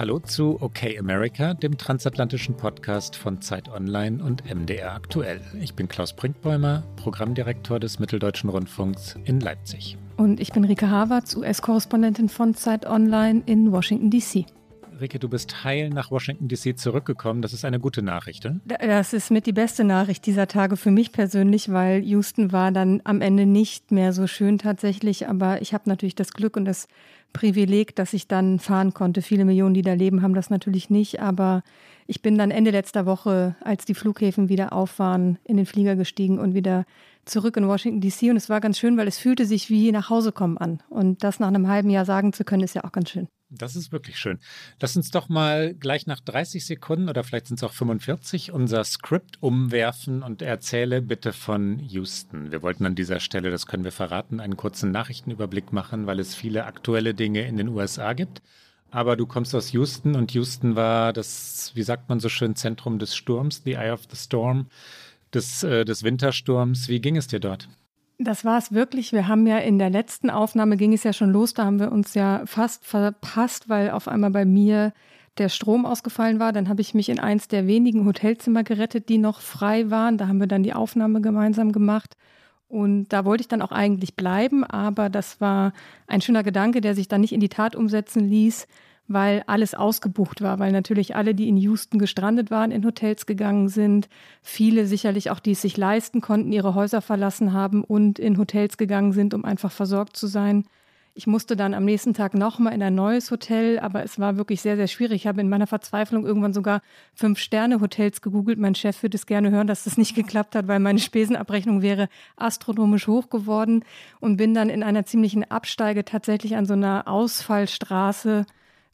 Hallo zu OK America, dem transatlantischen Podcast von Zeit Online und MDR aktuell. Ich bin Klaus Brinkbäumer, Programmdirektor des Mitteldeutschen Rundfunks in Leipzig. Und ich bin Rike Havertz, US-Korrespondentin von Zeit Online in Washington, D.C. Rike, du bist heil nach Washington DC zurückgekommen. Das ist eine gute Nachricht. Ne? Das ist mit die beste Nachricht dieser Tage für mich persönlich, weil Houston war dann am Ende nicht mehr so schön tatsächlich. Aber ich habe natürlich das Glück und das Privileg, dass ich dann fahren konnte. Viele Millionen, die da leben, haben das natürlich nicht. Aber ich bin dann Ende letzter Woche, als die Flughäfen wieder auf waren, in den Flieger gestiegen und wieder zurück in Washington DC. Und es war ganz schön, weil es fühlte sich wie nach Hause kommen an. Und das nach einem halben Jahr sagen zu können, ist ja auch ganz schön. Das ist wirklich schön. Lass uns doch mal gleich nach 30 Sekunden oder vielleicht sind es auch 45 unser Skript umwerfen und erzähle bitte von Houston. Wir wollten an dieser Stelle, das können wir verraten, einen kurzen Nachrichtenüberblick machen, weil es viele aktuelle Dinge in den USA gibt. Aber du kommst aus Houston und Houston war das, wie sagt man so schön, Zentrum des Sturms, the Eye of the Storm, des, äh, des Wintersturms. Wie ging es dir dort? Das war es wirklich. Wir haben ja in der letzten Aufnahme ging es ja schon los. Da haben wir uns ja fast verpasst, weil auf einmal bei mir der Strom ausgefallen war. Dann habe ich mich in eins der wenigen Hotelzimmer gerettet, die noch frei waren. Da haben wir dann die Aufnahme gemeinsam gemacht. Und da wollte ich dann auch eigentlich bleiben, aber das war ein schöner Gedanke, der sich dann nicht in die Tat umsetzen ließ weil alles ausgebucht war, weil natürlich alle, die in Houston gestrandet waren, in Hotels gegangen sind, viele sicherlich auch, die es sich leisten konnten, ihre Häuser verlassen haben und in Hotels gegangen sind, um einfach versorgt zu sein. Ich musste dann am nächsten Tag nochmal in ein neues Hotel, aber es war wirklich sehr, sehr schwierig. Ich habe in meiner Verzweiflung irgendwann sogar Fünf-Sterne-Hotels gegoogelt. Mein Chef würde es gerne hören, dass das nicht geklappt hat, weil meine Spesenabrechnung wäre astronomisch hoch geworden und bin dann in einer ziemlichen Absteige tatsächlich an so einer Ausfallstraße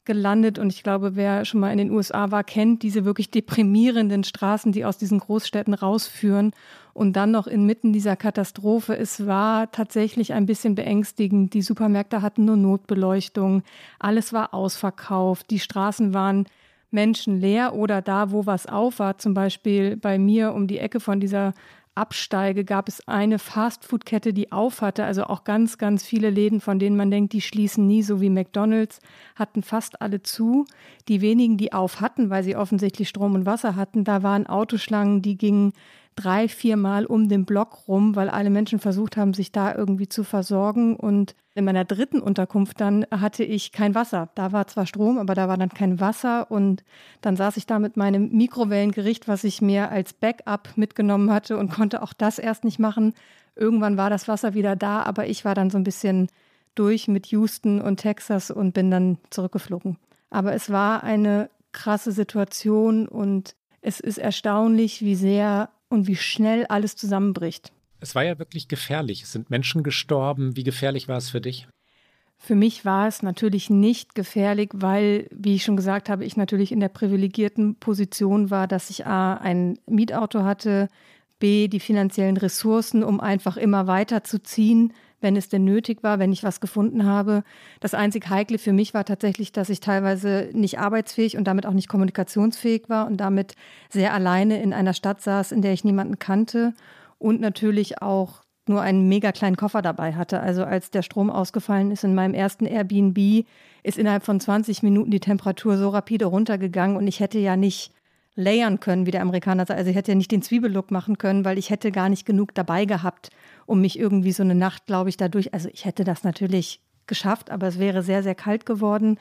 gelandet. Und ich glaube, wer schon mal in den USA war, kennt diese wirklich deprimierenden Straßen, die aus diesen Großstädten rausführen. Und dann noch inmitten dieser Katastrophe. Es war tatsächlich ein bisschen beängstigend. Die Supermärkte hatten nur Notbeleuchtung. Alles war ausverkauft. Die Straßen waren menschenleer oder da, wo was auf war, zum Beispiel bei mir um die Ecke von dieser absteige, gab es eine Fastfood-Kette, die auf hatte. Also auch ganz, ganz viele Läden, von denen man denkt, die schließen nie, so wie McDonald's, hatten fast alle zu. Die wenigen, die auf hatten, weil sie offensichtlich Strom und Wasser hatten, da waren Autoschlangen, die gingen drei, viermal um den Block rum, weil alle Menschen versucht haben, sich da irgendwie zu versorgen. Und in meiner dritten Unterkunft dann hatte ich kein Wasser. Da war zwar Strom, aber da war dann kein Wasser. Und dann saß ich da mit meinem Mikrowellengericht, was ich mir als Backup mitgenommen hatte und konnte auch das erst nicht machen. Irgendwann war das Wasser wieder da, aber ich war dann so ein bisschen durch mit Houston und Texas und bin dann zurückgeflogen. Aber es war eine krasse Situation und es ist erstaunlich, wie sehr und wie schnell alles zusammenbricht. Es war ja wirklich gefährlich. Es sind Menschen gestorben. Wie gefährlich war es für dich? Für mich war es natürlich nicht gefährlich, weil, wie ich schon gesagt habe, ich natürlich in der privilegierten Position war, dass ich A, ein Mietauto hatte, B, die finanziellen Ressourcen, um einfach immer weiter zu ziehen, wenn es denn nötig war, wenn ich was gefunden habe. Das einzig Heikle für mich war tatsächlich, dass ich teilweise nicht arbeitsfähig und damit auch nicht kommunikationsfähig war und damit sehr alleine in einer Stadt saß, in der ich niemanden kannte und natürlich auch nur einen mega kleinen Koffer dabei hatte. Also als der Strom ausgefallen ist in meinem ersten Airbnb, ist innerhalb von 20 Minuten die Temperatur so rapide runtergegangen und ich hätte ja nicht layern können, wie der Amerikaner sagt. Also ich hätte ja nicht den Zwiebellook machen können, weil ich hätte gar nicht genug dabei gehabt, um mich irgendwie so eine Nacht, glaube ich, dadurch, also ich hätte das natürlich geschafft, aber es wäre sehr, sehr kalt geworden.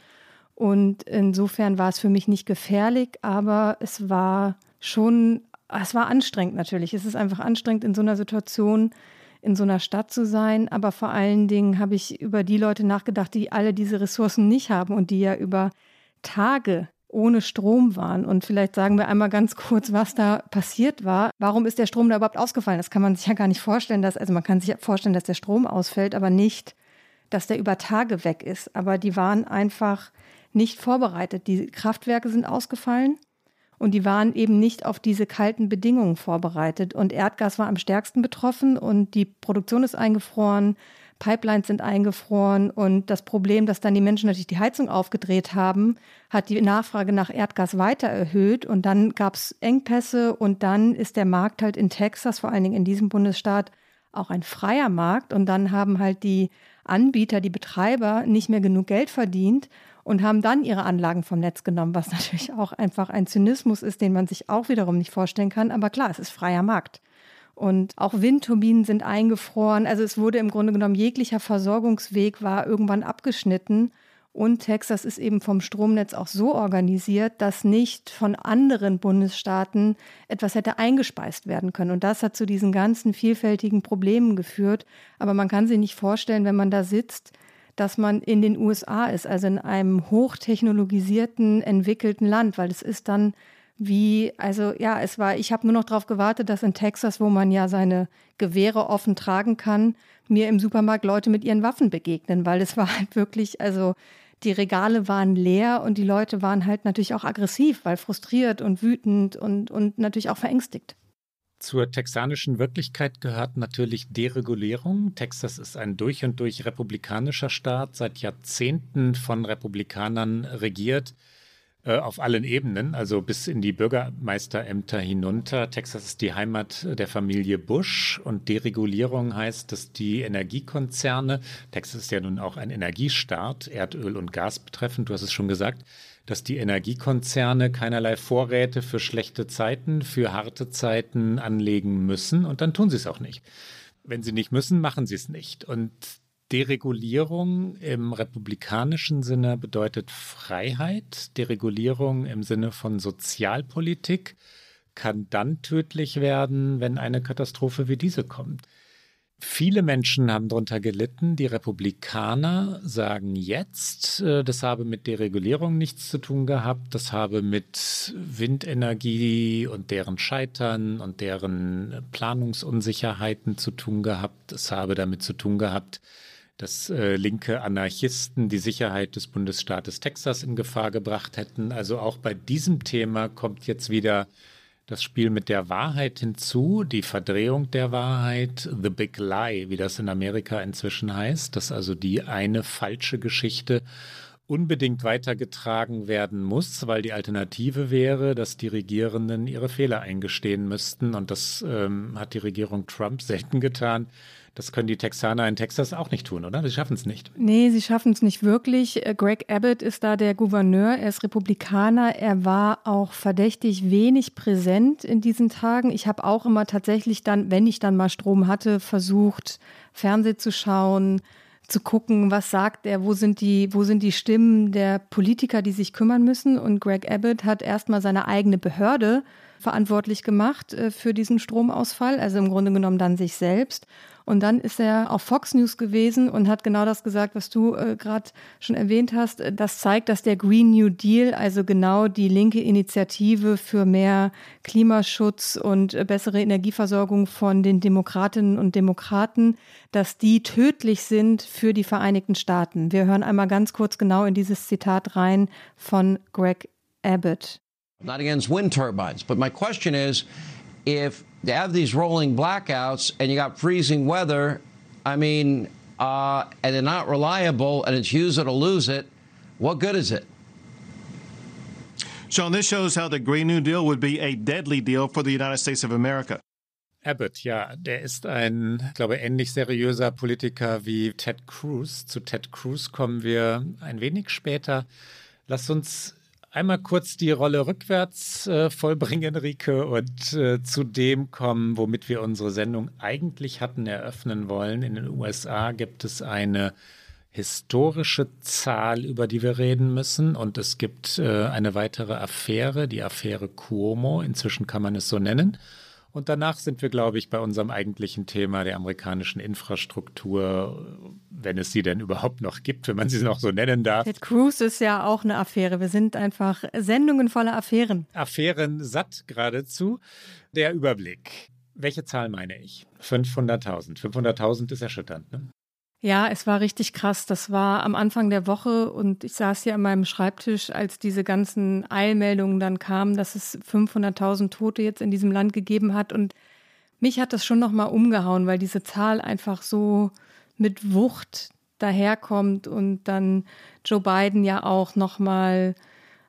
Und insofern war es für mich nicht gefährlich, aber es war schon, es war anstrengend natürlich. Es ist einfach anstrengend, in so einer Situation in so einer Stadt zu sein. Aber vor allen Dingen habe ich über die Leute nachgedacht, die alle diese Ressourcen nicht haben und die ja über Tage ohne Strom waren. Und vielleicht sagen wir einmal ganz kurz, was da passiert war. Warum ist der Strom da überhaupt ausgefallen? Das kann man sich ja gar nicht vorstellen. Dass, also man kann sich vorstellen, dass der Strom ausfällt, aber nicht, dass der über Tage weg ist. Aber die waren einfach nicht vorbereitet. Die Kraftwerke sind ausgefallen. Und die waren eben nicht auf diese kalten Bedingungen vorbereitet. Und Erdgas war am stärksten betroffen und die Produktion ist eingefroren, Pipelines sind eingefroren und das Problem, dass dann die Menschen natürlich die Heizung aufgedreht haben, hat die Nachfrage nach Erdgas weiter erhöht und dann gab es Engpässe und dann ist der Markt halt in Texas, vor allen Dingen in diesem Bundesstaat, auch ein freier Markt und dann haben halt die Anbieter, die Betreiber nicht mehr genug Geld verdient und haben dann ihre Anlagen vom Netz genommen, was natürlich auch einfach ein Zynismus ist, den man sich auch wiederum nicht vorstellen kann. Aber klar, es ist freier Markt. Und auch Windturbinen sind eingefroren. Also es wurde im Grunde genommen jeglicher Versorgungsweg war irgendwann abgeschnitten. Und Texas ist eben vom Stromnetz auch so organisiert, dass nicht von anderen Bundesstaaten etwas hätte eingespeist werden können. Und das hat zu diesen ganzen vielfältigen Problemen geführt. Aber man kann sich nicht vorstellen, wenn man da sitzt, dass man in den USA ist, also in einem hochtechnologisierten, entwickelten Land, weil es ist dann wie, also ja, es war, ich habe nur noch darauf gewartet, dass in Texas, wo man ja seine Gewehre offen tragen kann, mir im Supermarkt Leute mit ihren Waffen begegnen, weil es war halt wirklich, also die Regale waren leer und die Leute waren halt natürlich auch aggressiv, weil frustriert und wütend und, und natürlich auch verängstigt. Zur texanischen Wirklichkeit gehört natürlich Deregulierung. Texas ist ein durch und durch republikanischer Staat, seit Jahrzehnten von Republikanern regiert. Äh, auf allen Ebenen, also bis in die Bürgermeisterämter hinunter. Texas ist die Heimat der Familie Bush und Deregulierung heißt, dass die Energiekonzerne, Texas ist ja nun auch ein Energiestaat, Erdöl und Gas betreffend, du hast es schon gesagt, dass die Energiekonzerne keinerlei Vorräte für schlechte Zeiten, für harte Zeiten anlegen müssen und dann tun sie es auch nicht. Wenn sie nicht müssen, machen sie es nicht. Und Deregulierung im republikanischen Sinne bedeutet Freiheit. Deregulierung im Sinne von Sozialpolitik kann dann tödlich werden, wenn eine Katastrophe wie diese kommt. Viele Menschen haben darunter gelitten. Die Republikaner sagen jetzt, äh, das habe mit Deregulierung nichts zu tun gehabt. Das habe mit Windenergie und deren Scheitern und deren Planungsunsicherheiten zu tun gehabt. Es habe damit zu tun gehabt, dass äh, linke Anarchisten die Sicherheit des Bundesstaates Texas in Gefahr gebracht hätten. Also auch bei diesem Thema kommt jetzt wieder das Spiel mit der Wahrheit hinzu, die Verdrehung der Wahrheit, The Big Lie, wie das in Amerika inzwischen heißt, dass also die eine falsche Geschichte unbedingt weitergetragen werden muss, weil die Alternative wäre, dass die Regierenden ihre Fehler eingestehen müssten. Und das ähm, hat die Regierung Trump selten getan. Das können die Texaner in Texas auch nicht tun, oder? Sie schaffen es nicht. Nee, sie schaffen es nicht wirklich. Äh, Greg Abbott ist da der Gouverneur. Er ist Republikaner. Er war auch verdächtig wenig präsent in diesen Tagen. Ich habe auch immer tatsächlich dann, wenn ich dann mal Strom hatte, versucht, Fernsehen zu schauen, zu gucken, was sagt er, wo sind die, wo sind die Stimmen der Politiker, die sich kümmern müssen. Und Greg Abbott hat erstmal seine eigene Behörde verantwortlich gemacht äh, für diesen Stromausfall, also im Grunde genommen dann sich selbst. Und dann ist er auf Fox News gewesen und hat genau das gesagt, was du äh, gerade schon erwähnt hast. Das zeigt, dass der Green New Deal, also genau die linke Initiative für mehr Klimaschutz und äh, bessere Energieversorgung von den Demokratinnen und Demokraten, dass die tödlich sind für die Vereinigten Staaten. Wir hören einmal ganz kurz genau in dieses Zitat rein von Greg Abbott. Not against wind turbines, but my question is if they have these rolling blackouts and you got freezing weather, I mean, uh, and they're not reliable and it's use it or lose it, what good is it? Sean, this shows how the Green New Deal would be a deadly deal for the United States of America. Abbott, ja, der ist ein, glaube ich glaube, ähnlich seriöser Politiker wie Ted Cruz. Zu Ted Cruz kommen wir ein wenig später. Lass uns einmal kurz die Rolle rückwärts äh, vollbringen, Rike, und äh, zu dem kommen, womit wir unsere Sendung eigentlich hatten eröffnen wollen. In den USA gibt es eine historische Zahl, über die wir reden müssen. Und es gibt äh, eine weitere Affäre, die Affäre Cuomo. Inzwischen kann man es so nennen. Und danach sind wir, glaube ich, bei unserem eigentlichen Thema der amerikanischen Infrastruktur, wenn es sie denn überhaupt noch gibt, wenn man sie noch so nennen darf. Ted Cruz ist ja auch eine Affäre. Wir sind einfach Sendungen voller Affären. Affären satt geradezu. Der Überblick. Welche Zahl meine ich? 500.000. 500.000 ist erschütternd, ne? Ja, es war richtig krass. Das war am Anfang der Woche und ich saß hier an meinem Schreibtisch, als diese ganzen Eilmeldungen dann kamen, dass es 500.000 Tote jetzt in diesem Land gegeben hat. Und mich hat das schon nochmal umgehauen, weil diese Zahl einfach so mit Wucht daherkommt und dann Joe Biden ja auch nochmal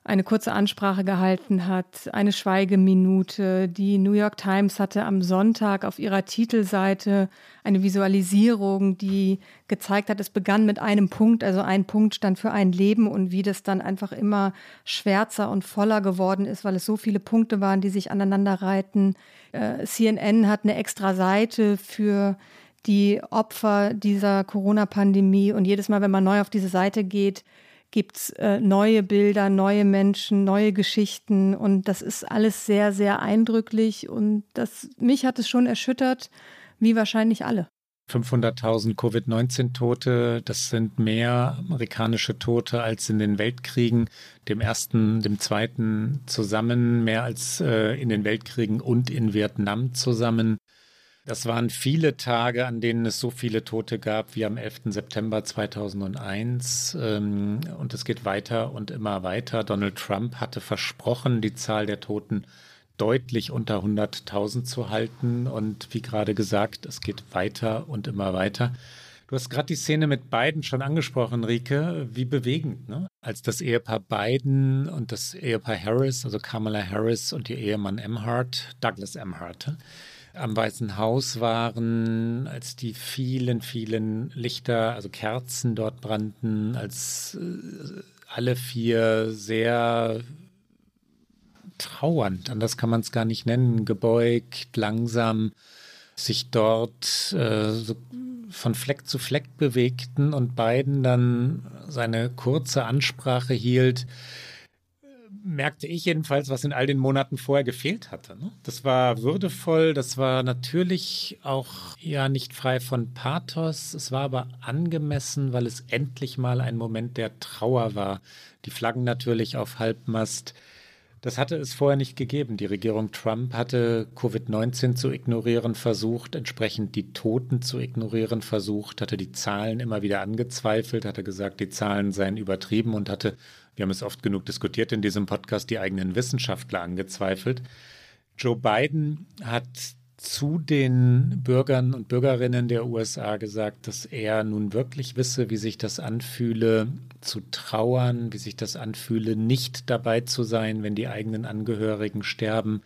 eine kurze Ansprache gehalten hat, eine Schweigeminute. Die New York Times hatte am Sonntag auf ihrer Titelseite eine Visualisierung, die gezeigt hat, es begann mit einem Punkt, also ein Punkt stand für ein Leben und wie das dann einfach immer schwärzer und voller geworden ist, weil es so viele Punkte waren, die sich aneinander reihten. Äh, CNN hat eine extra Seite für die Opfer dieser Corona-Pandemie und jedes Mal, wenn man neu auf diese Seite geht, gibt es äh, neue Bilder, neue Menschen, neue Geschichten und das ist alles sehr, sehr eindrücklich und das, mich hat es schon erschüttert, wie wahrscheinlich alle. 500.000 Covid-19-Tote, das sind mehr amerikanische Tote als in den Weltkriegen, dem ersten, dem zweiten zusammen, mehr als äh, in den Weltkriegen und in Vietnam zusammen. Das waren viele Tage, an denen es so viele Tote gab wie am 11. September 2001. Ähm, und es geht weiter und immer weiter. Donald Trump hatte versprochen, die Zahl der Toten deutlich unter 100.000 zu halten. Und wie gerade gesagt, es geht weiter und immer weiter. Du hast gerade die Szene mit Biden schon angesprochen, Rike. Wie bewegend, ne? Als das Ehepaar Biden und das Ehepaar Harris, also Kamala Harris und ihr Ehemann Emhart, Douglas Emhart, am Weißen Haus waren, als die vielen, vielen Lichter, also Kerzen dort brannten, als äh, alle vier sehr trauernd, anders kann man es gar nicht nennen, gebeugt, langsam sich dort äh, so von Fleck zu Fleck bewegten und beiden dann seine kurze Ansprache hielt, merkte ich jedenfalls, was in all den Monaten vorher gefehlt hatte. Ne? Das war würdevoll, das war natürlich auch ja nicht frei von Pathos, es war aber angemessen, weil es endlich mal ein Moment der Trauer war. Die Flaggen natürlich auf Halbmast. Das hatte es vorher nicht gegeben. Die Regierung Trump hatte Covid-19 zu ignorieren versucht, entsprechend die Toten zu ignorieren versucht, hatte die Zahlen immer wieder angezweifelt, hatte gesagt, die Zahlen seien übertrieben und hatte wir haben es oft genug diskutiert in diesem Podcast, die eigenen Wissenschaftler angezweifelt. Joe Biden hat zu den Bürgern und Bürgerinnen der USA gesagt, dass er nun wirklich wisse, wie sich das anfühle, zu trauern, wie sich das anfühle, nicht dabei zu sein, wenn die eigenen Angehörigen sterben,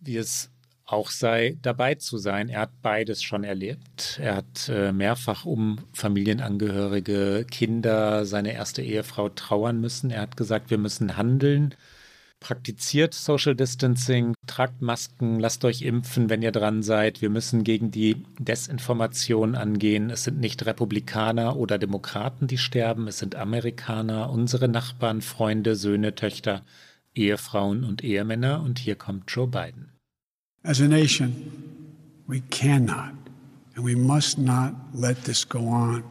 wie es auch sei, dabei zu sein. Er hat beides schon erlebt. Er hat äh, mehrfach um Familienangehörige, Kinder, seine erste Ehefrau trauern müssen. Er hat gesagt, wir müssen handeln. Praktiziert Social Distancing, tragt Masken, lasst euch impfen, wenn ihr dran seid. Wir müssen gegen die Desinformation angehen. Es sind nicht Republikaner oder Demokraten, die sterben, es sind Amerikaner, unsere Nachbarn, Freunde, Söhne, Töchter, Ehefrauen und Ehemänner. Und hier kommt Joe Biden. As a nation, we cannot and we must not let this go on.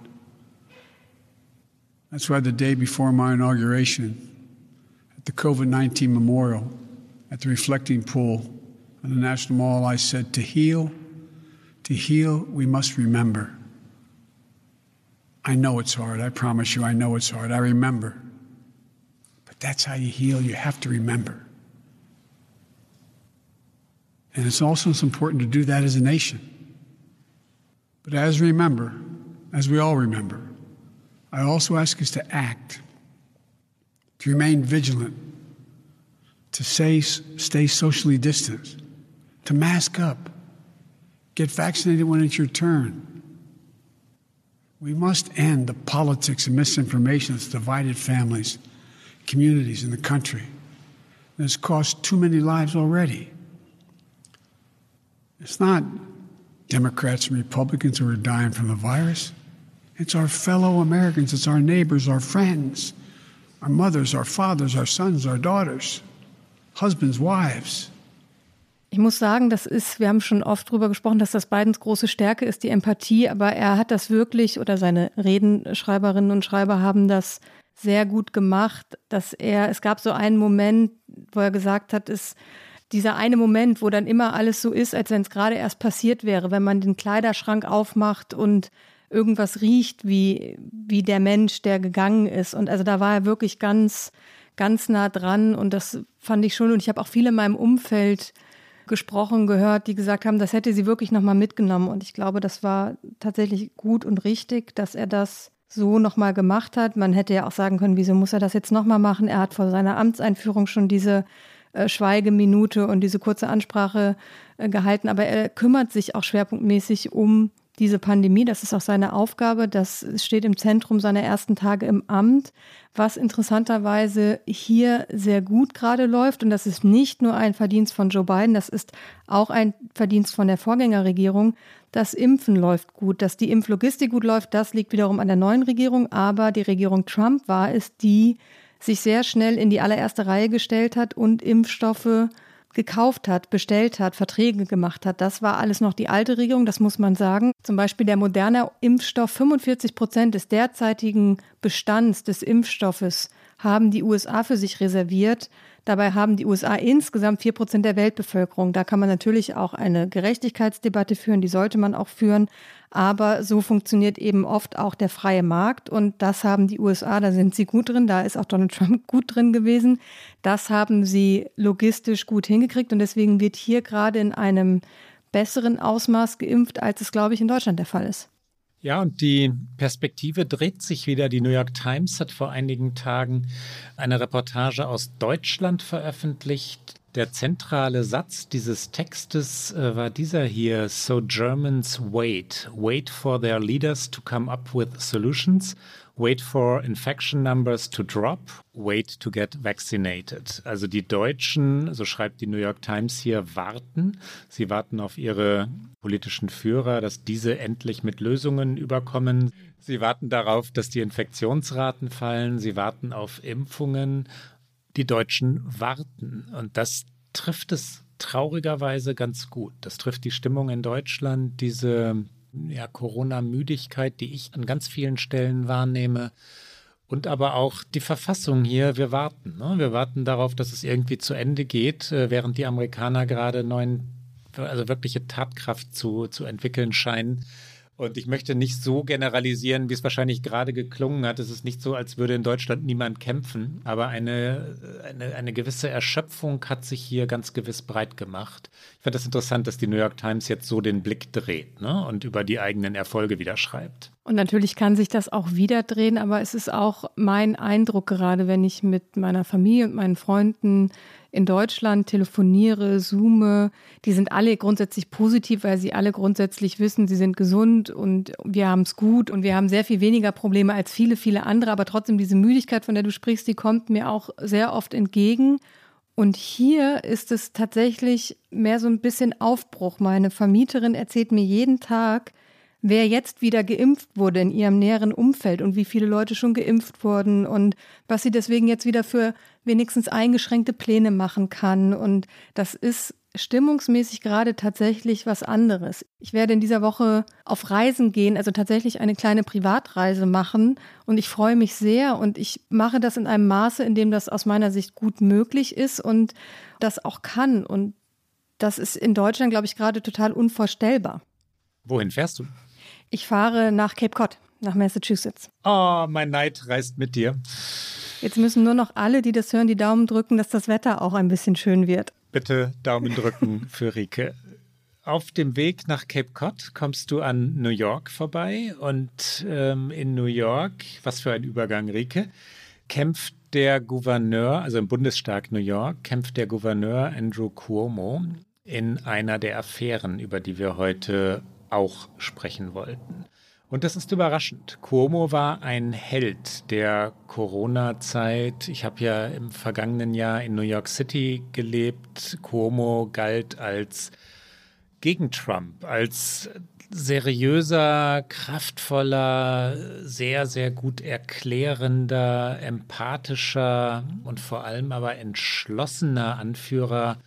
That's why the day before my inauguration at the COVID 19 memorial at the reflecting pool on the National Mall, I said, To heal, to heal, we must remember. I know it's hard. I promise you, I know it's hard. I remember. But that's how you heal. You have to remember. And it's also important to do that as a nation. But as remember, as we all remember, I also ask us to act, to remain vigilant, to say, stay socially distant, to mask up, get vaccinated when it's your turn. We must end the politics and misinformation that's divided families, communities, in the country. And has cost too many lives already. It's not Democrats and Republicans who are dying from the virus. It's our fellow Americans, it's our neighbors, our friends, our mothers, our fathers, our sons, our daughters, husbands, wives. Ich muss sagen, das ist, wir haben schon oft drüber gesprochen, dass das Bidens große Stärke ist, die Empathie, aber er hat das wirklich, oder seine Redenschreiberinnen und Schreiber haben das sehr gut gemacht, dass er, es gab so einen Moment, wo er gesagt hat, es dieser eine Moment, wo dann immer alles so ist, als wenn es gerade erst passiert wäre, wenn man den Kleiderschrank aufmacht und irgendwas riecht wie, wie der Mensch, der gegangen ist. Und also da war er wirklich ganz, ganz nah dran und das fand ich schon. Und ich habe auch viele in meinem Umfeld gesprochen, gehört, die gesagt haben, das hätte sie wirklich nochmal mitgenommen. Und ich glaube, das war tatsächlich gut und richtig, dass er das so nochmal gemacht hat. Man hätte ja auch sagen können, wieso muss er das jetzt nochmal machen? Er hat vor seiner Amtseinführung schon diese äh, Schweigeminute und diese kurze Ansprache äh, gehalten, aber er kümmert sich auch schwerpunktmäßig um diese Pandemie. Das ist auch seine Aufgabe. Das steht im Zentrum seiner ersten Tage im Amt, was interessanterweise hier sehr gut gerade läuft. Und das ist nicht nur ein Verdienst von Joe Biden, das ist auch ein Verdienst von der Vorgängerregierung. Das Impfen läuft gut, dass die Impflogistik gut läuft, das liegt wiederum an der neuen Regierung. Aber die Regierung Trump war es, die sich sehr schnell in die allererste Reihe gestellt hat und Impfstoffe gekauft hat, bestellt hat, Verträge gemacht hat. Das war alles noch die alte Regierung, das muss man sagen. Zum Beispiel der moderne Impfstoff, 45 Prozent des derzeitigen Bestands des Impfstoffes haben die USA für sich reserviert. Dabei haben die USA insgesamt vier Prozent der Weltbevölkerung. Da kann man natürlich auch eine Gerechtigkeitsdebatte führen, die sollte man auch führen. Aber so funktioniert eben oft auch der freie Markt. Und das haben die USA, da sind sie gut drin, da ist auch Donald Trump gut drin gewesen. Das haben sie logistisch gut hingekriegt. Und deswegen wird hier gerade in einem besseren Ausmaß geimpft, als es, glaube ich, in Deutschland der Fall ist. Ja, und die Perspektive dreht sich wieder. Die New York Times hat vor einigen Tagen eine Reportage aus Deutschland veröffentlicht. Der zentrale Satz dieses Textes äh, war dieser hier: So Germans wait, wait for their leaders to come up with solutions Wait for infection numbers to drop. Wait to get vaccinated. Also die Deutschen, so schreibt die New York Times hier, warten. Sie warten auf ihre politischen Führer, dass diese endlich mit Lösungen überkommen. Sie warten darauf, dass die Infektionsraten fallen. Sie warten auf Impfungen. Die Deutschen warten. Und das trifft es traurigerweise ganz gut. Das trifft die Stimmung in Deutschland, diese ja, Corona-Müdigkeit, die ich an ganz vielen Stellen wahrnehme. Und aber auch die Verfassung hier, wir warten. Ne? Wir warten darauf, dass es irgendwie zu Ende geht, äh, während die Amerikaner gerade neuen, also wirkliche Tatkraft zu, zu entwickeln scheinen. Und ich möchte nicht so generalisieren, wie es wahrscheinlich gerade geklungen hat. Es ist nicht so, als würde in Deutschland niemand kämpfen, aber eine, eine, eine gewisse Erschöpfung hat sich hier ganz gewiss breit gemacht. Ich finde das interessant, dass die New York Times jetzt so den Blick dreht ne? und über die eigenen Erfolge wieder schreibt. Und natürlich kann sich das auch wieder drehen, aber es ist auch mein Eindruck gerade, wenn ich mit meiner Familie und meinen Freunden in Deutschland telefoniere, zoome, die sind alle grundsätzlich positiv, weil sie alle grundsätzlich wissen, sie sind gesund und wir haben es gut und wir haben sehr viel weniger Probleme als viele, viele andere. Aber trotzdem diese Müdigkeit, von der du sprichst, die kommt mir auch sehr oft entgegen. Und hier ist es tatsächlich mehr so ein bisschen Aufbruch. Meine Vermieterin erzählt mir jeden Tag, wer jetzt wieder geimpft wurde in ihrem näheren Umfeld und wie viele Leute schon geimpft wurden und was sie deswegen jetzt wieder für wenigstens eingeschränkte Pläne machen kann. Und das ist stimmungsmäßig gerade tatsächlich was anderes. Ich werde in dieser Woche auf Reisen gehen, also tatsächlich eine kleine Privatreise machen und ich freue mich sehr und ich mache das in einem Maße, in dem das aus meiner Sicht gut möglich ist und das auch kann und das ist in Deutschland, glaube ich, gerade total unvorstellbar. Wohin fährst du? Ich fahre nach Cape Cod, nach Massachusetts. Oh, mein Neid reist mit dir. Jetzt müssen nur noch alle, die das hören, die Daumen drücken, dass das Wetter auch ein bisschen schön wird. Bitte Daumen drücken für Rike. Auf dem Weg nach Cape Cod kommst du an New York vorbei und ähm, in New York, was für ein Übergang, Rike, kämpft der Gouverneur, also im Bundesstaat New York, kämpft der Gouverneur Andrew Cuomo in einer der Affären, über die wir heute auch sprechen wollten. Und das ist überraschend. Cuomo war ein Held der Corona-Zeit. Ich habe ja im vergangenen Jahr in New York City gelebt. Cuomo galt als gegen Trump, als seriöser, kraftvoller, sehr, sehr gut erklärender, empathischer und vor allem aber entschlossener Anführer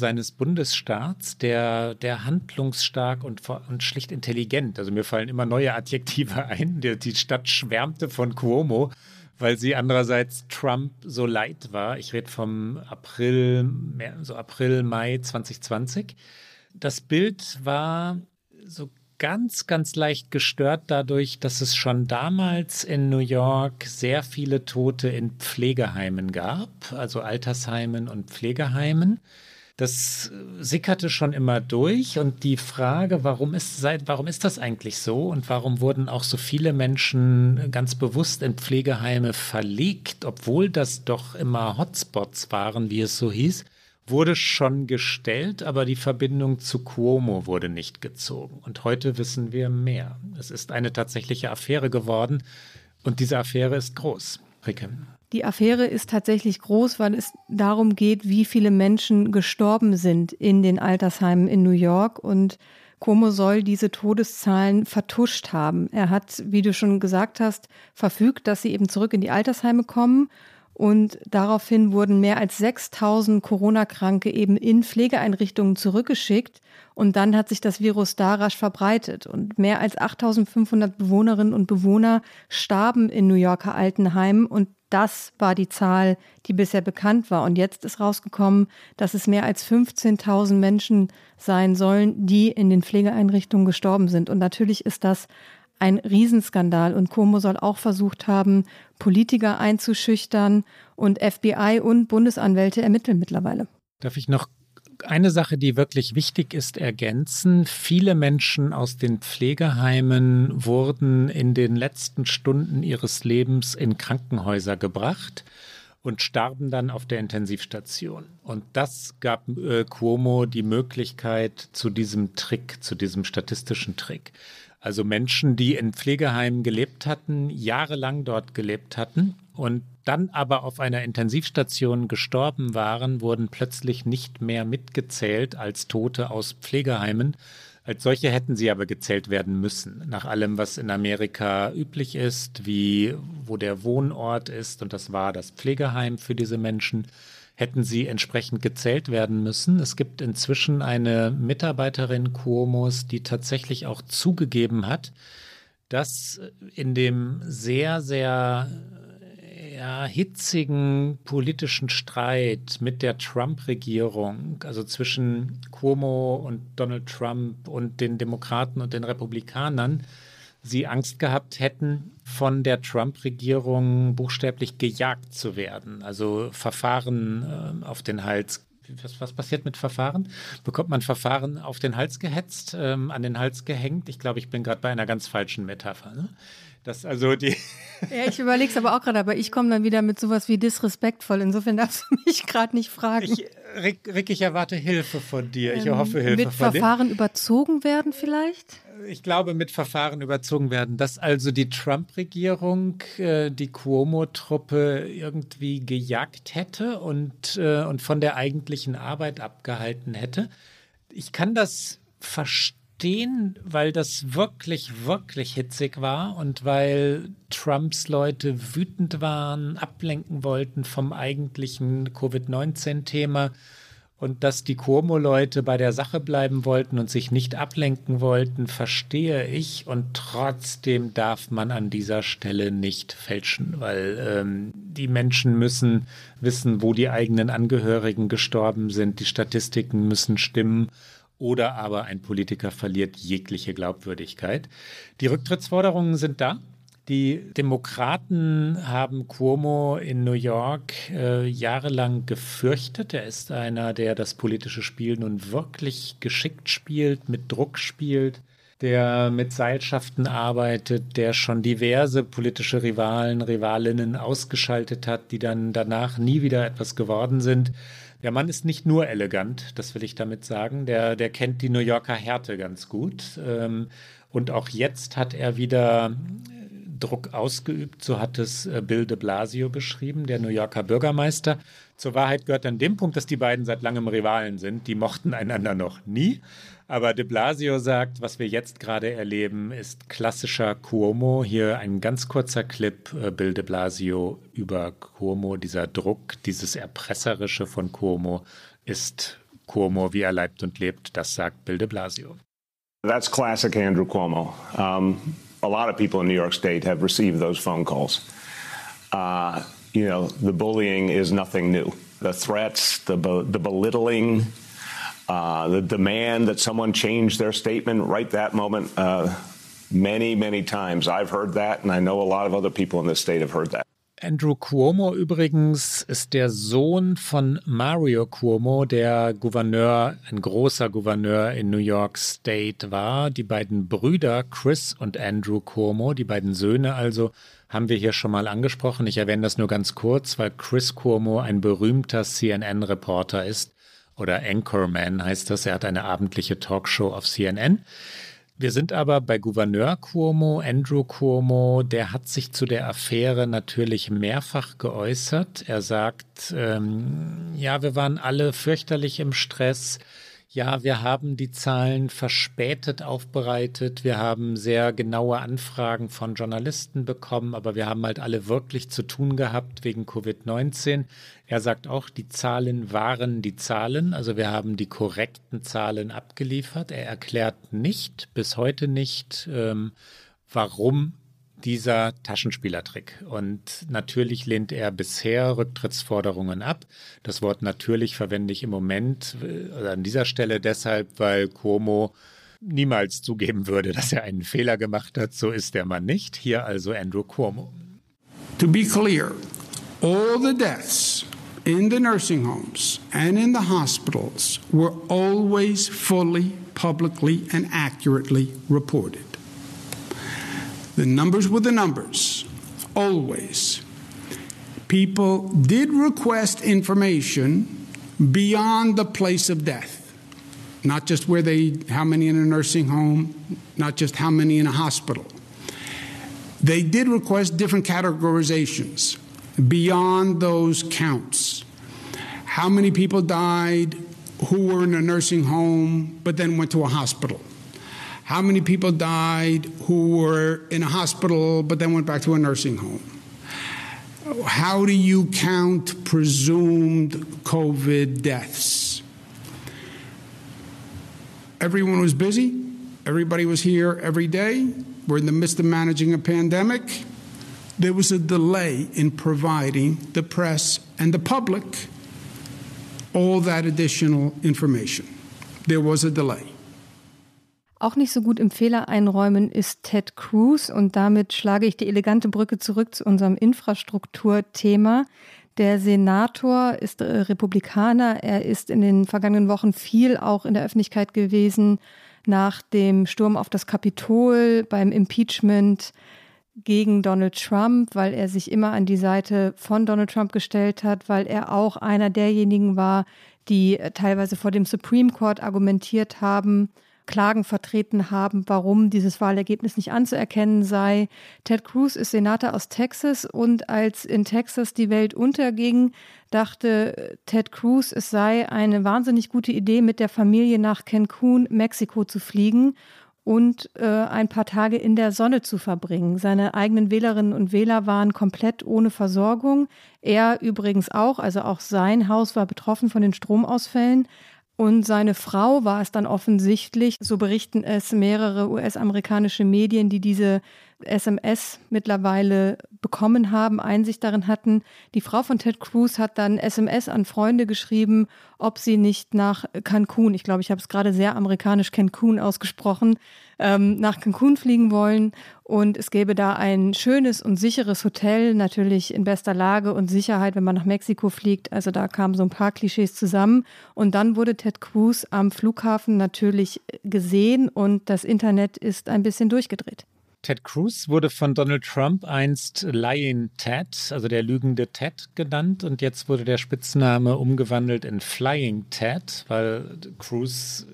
seines Bundesstaats, der, der handlungsstark und, und schlicht intelligent. Also mir fallen immer neue Adjektive ein. Die, die Stadt schwärmte von Cuomo, weil sie andererseits Trump so leid war. Ich rede vom April, so April, Mai 2020. Das Bild war so ganz, ganz leicht gestört dadurch, dass es schon damals in New York sehr viele Tote in Pflegeheimen gab, also Altersheimen und Pflegeheimen. Das sickerte schon immer durch und die Frage, warum ist, warum ist das eigentlich so und warum wurden auch so viele Menschen ganz bewusst in Pflegeheime verlegt, obwohl das doch immer Hotspots waren, wie es so hieß, wurde schon gestellt, aber die Verbindung zu Cuomo wurde nicht gezogen. Und heute wissen wir mehr. Es ist eine tatsächliche Affäre geworden und diese Affäre ist groß. Ricke. Die Affäre ist tatsächlich groß, weil es darum geht, wie viele Menschen gestorben sind in den Altersheimen in New York und Cuomo soll diese Todeszahlen vertuscht haben. Er hat, wie du schon gesagt hast, verfügt, dass sie eben zurück in die Altersheime kommen und daraufhin wurden mehr als 6000 Corona-Kranke eben in Pflegeeinrichtungen zurückgeschickt. Und dann hat sich das Virus da rasch verbreitet. Und mehr als 8500 Bewohnerinnen und Bewohner starben in New Yorker Altenheimen. Und das war die Zahl, die bisher bekannt war. Und jetzt ist rausgekommen, dass es mehr als 15.000 Menschen sein sollen, die in den Pflegeeinrichtungen gestorben sind. Und natürlich ist das ein Riesenskandal. Und Cuomo soll auch versucht haben, Politiker einzuschüchtern und FBI und Bundesanwälte ermitteln mittlerweile. Darf ich noch eine Sache, die wirklich wichtig ist, ergänzen. Viele Menschen aus den Pflegeheimen wurden in den letzten Stunden ihres Lebens in Krankenhäuser gebracht und starben dann auf der Intensivstation. Und das gab äh, Cuomo die Möglichkeit zu diesem Trick, zu diesem statistischen Trick. Also Menschen, die in Pflegeheimen gelebt hatten, jahrelang dort gelebt hatten und dann aber auf einer Intensivstation gestorben waren, wurden plötzlich nicht mehr mitgezählt als Tote aus Pflegeheimen. Als solche hätten sie aber gezählt werden müssen, nach allem, was in Amerika üblich ist, wie wo der Wohnort ist, und das war das Pflegeheim für diese Menschen hätten sie entsprechend gezählt werden müssen. Es gibt inzwischen eine Mitarbeiterin Cuomos, die tatsächlich auch zugegeben hat, dass in dem sehr, sehr ja, hitzigen politischen Streit mit der Trump-Regierung, also zwischen Cuomo und Donald Trump und den Demokraten und den Republikanern, sie Angst gehabt hätten, von der Trump-Regierung buchstäblich gejagt zu werden. Also Verfahren äh, auf den Hals. Was, was, passiert mit Verfahren? Bekommt man Verfahren auf den Hals gehetzt, ähm, an den Hals gehängt? Ich glaube, ich bin gerade bei einer ganz falschen Metapher. Ne? Das also die. Ja, ich überlege es aber auch gerade, aber ich komme dann wieder mit sowas wie disrespektvoll. Insofern darfst du mich gerade nicht fragen. Ich, Rick, Rick, ich erwarte Hilfe von dir. Ich ähm, hoffe Hilfe mit von dir. Mit Verfahren überzogen werden vielleicht? Ich glaube, mit Verfahren überzogen werden, dass also die Trump-Regierung äh, die Cuomo-Truppe irgendwie gejagt hätte und, äh, und von der eigentlichen Arbeit abgehalten hätte. Ich kann das verstehen verstehen, weil das wirklich, wirklich hitzig war und weil Trumps Leute wütend waren, ablenken wollten vom eigentlichen Covid-19-Thema und dass die Cuomo-Leute bei der Sache bleiben wollten und sich nicht ablenken wollten, verstehe ich. Und trotzdem darf man an dieser Stelle nicht fälschen, weil ähm, die Menschen müssen wissen, wo die eigenen Angehörigen gestorben sind. Die Statistiken müssen stimmen oder aber ein Politiker verliert jegliche Glaubwürdigkeit. Die Rücktrittsforderungen sind da. Die Demokraten haben Cuomo in New York äh, jahrelang gefürchtet. Er ist einer, der das politische Spiel nun wirklich geschickt spielt, mit Druck spielt, der mit Seilschaften arbeitet, der schon diverse politische Rivalen, Rivalinnen ausgeschaltet hat, die dann danach nie wieder etwas geworden sind. Der Mann ist nicht nur elegant, das will ich damit sagen. Der, der kennt die New Yorker Härte ganz gut. Ähm, und auch jetzt hat er wieder Druck ausgeübt, so hat es äh, Bill de Blasio beschrieben, der New Yorker Bürgermeister. Zur Wahrheit gehört an dem Punkt, dass die beiden seit langem Rivalen sind. Die mochten einander noch nie. Aber de Blasio sagt, was wir jetzt gerade erleben, ist klassischer Cuomo. Hier ein ganz kurzer Clip, äh, Bill de Blasio über Cuomo. Dieser Druck, dieses Erpresserische von Cuomo ist Cuomo, wie er leibt und lebt. Das sagt Bill de Blasio. That's classic Andrew Cuomo. Um, a lot of people in New York State have received those phone calls. Uh, you know, the bullying is nothing new. The threats, the, be the belittling, uh, the demand that someone change their statement right that moment. Uh, many, many times I've heard that, and I know a lot of other people in this state have heard that. Andrew Cuomo übrigens ist der Sohn von Mario Cuomo, der Gouverneur, ein großer Gouverneur in New York State war. Die beiden Brüder Chris und Andrew Cuomo, die beiden Söhne also, haben wir hier schon mal angesprochen. Ich erwähne das nur ganz kurz, weil Chris Cuomo ein berühmter CNN-Reporter ist oder Anchorman heißt das. Er hat eine abendliche Talkshow auf CNN. Wir sind aber bei Gouverneur Cuomo, Andrew Cuomo, der hat sich zu der Affäre natürlich mehrfach geäußert. Er sagt, ähm, ja, wir waren alle fürchterlich im Stress. Ja, wir haben die Zahlen verspätet aufbereitet. Wir haben sehr genaue Anfragen von Journalisten bekommen, aber wir haben halt alle wirklich zu tun gehabt wegen Covid-19. Er sagt auch, die Zahlen waren die Zahlen, also wir haben die korrekten Zahlen abgeliefert. Er erklärt nicht, bis heute nicht, ähm, warum dieser Taschenspielertrick. Und natürlich lehnt er bisher Rücktrittsforderungen ab. Das Wort natürlich verwende ich im Moment äh, an dieser Stelle deshalb, weil Cuomo niemals zugeben würde, dass er einen Fehler gemacht hat. So ist der Mann nicht. Hier also Andrew Cuomo. To be clear, all the deaths in the nursing homes and in the hospitals were always fully, publicly, and accurately reported. The numbers were the numbers, always. People did request information beyond the place of death, not just where they, how many in a nursing home, not just how many in a hospital. They did request different categorizations beyond those counts. How many people died who were in a nursing home but then went to a hospital? How many people died who were in a hospital but then went back to a nursing home? How do you count presumed COVID deaths? Everyone was busy. Everybody was here every day. We're in the midst of managing a pandemic. There was a delay in providing the press and the public all that additional information. There was a delay. Auch nicht so gut im Fehler einräumen ist Ted Cruz und damit schlage ich die elegante Brücke zurück zu unserem Infrastrukturthema. Der Senator ist äh, Republikaner. Er ist in den vergangenen Wochen viel auch in der Öffentlichkeit gewesen nach dem Sturm auf das Kapitol, beim Impeachment gegen Donald Trump, weil er sich immer an die Seite von Donald Trump gestellt hat, weil er auch einer derjenigen war, die äh, teilweise vor dem Supreme Court argumentiert haben Klagen vertreten haben, warum dieses Wahlergebnis nicht anzuerkennen sei. Ted Cruz ist Senator aus Texas und als in Texas die Welt unterging, dachte Ted Cruz, es sei eine wahnsinnig gute Idee, mit der Familie nach Cancun, Mexiko zu fliegen und äh, ein paar Tage in der Sonne zu verbringen. Seine eigenen Wählerinnen und Wähler waren komplett ohne Versorgung. Er übrigens auch, also auch sein Haus war betroffen von den Stromausfällen. Und seine Frau war es dann offensichtlich, so berichten es mehrere US-amerikanische Medien, die diese SMS mittlerweile bekommen haben, Einsicht darin hatten. Die Frau von Ted Cruz hat dann SMS an Freunde geschrieben, ob sie nicht nach Cancun, ich glaube, ich habe es gerade sehr amerikanisch Cancun ausgesprochen, ähm, nach Cancun fliegen wollen. Und es gäbe da ein schönes und sicheres Hotel, natürlich in bester Lage und Sicherheit, wenn man nach Mexiko fliegt. Also da kamen so ein paar Klischees zusammen. Und dann wurde Ted Cruz am Flughafen natürlich gesehen und das Internet ist ein bisschen durchgedreht. Ted Cruz wurde von Donald Trump einst Lying Ted, also der lügende Ted genannt und jetzt wurde der Spitzname umgewandelt in Flying Ted, weil Cruz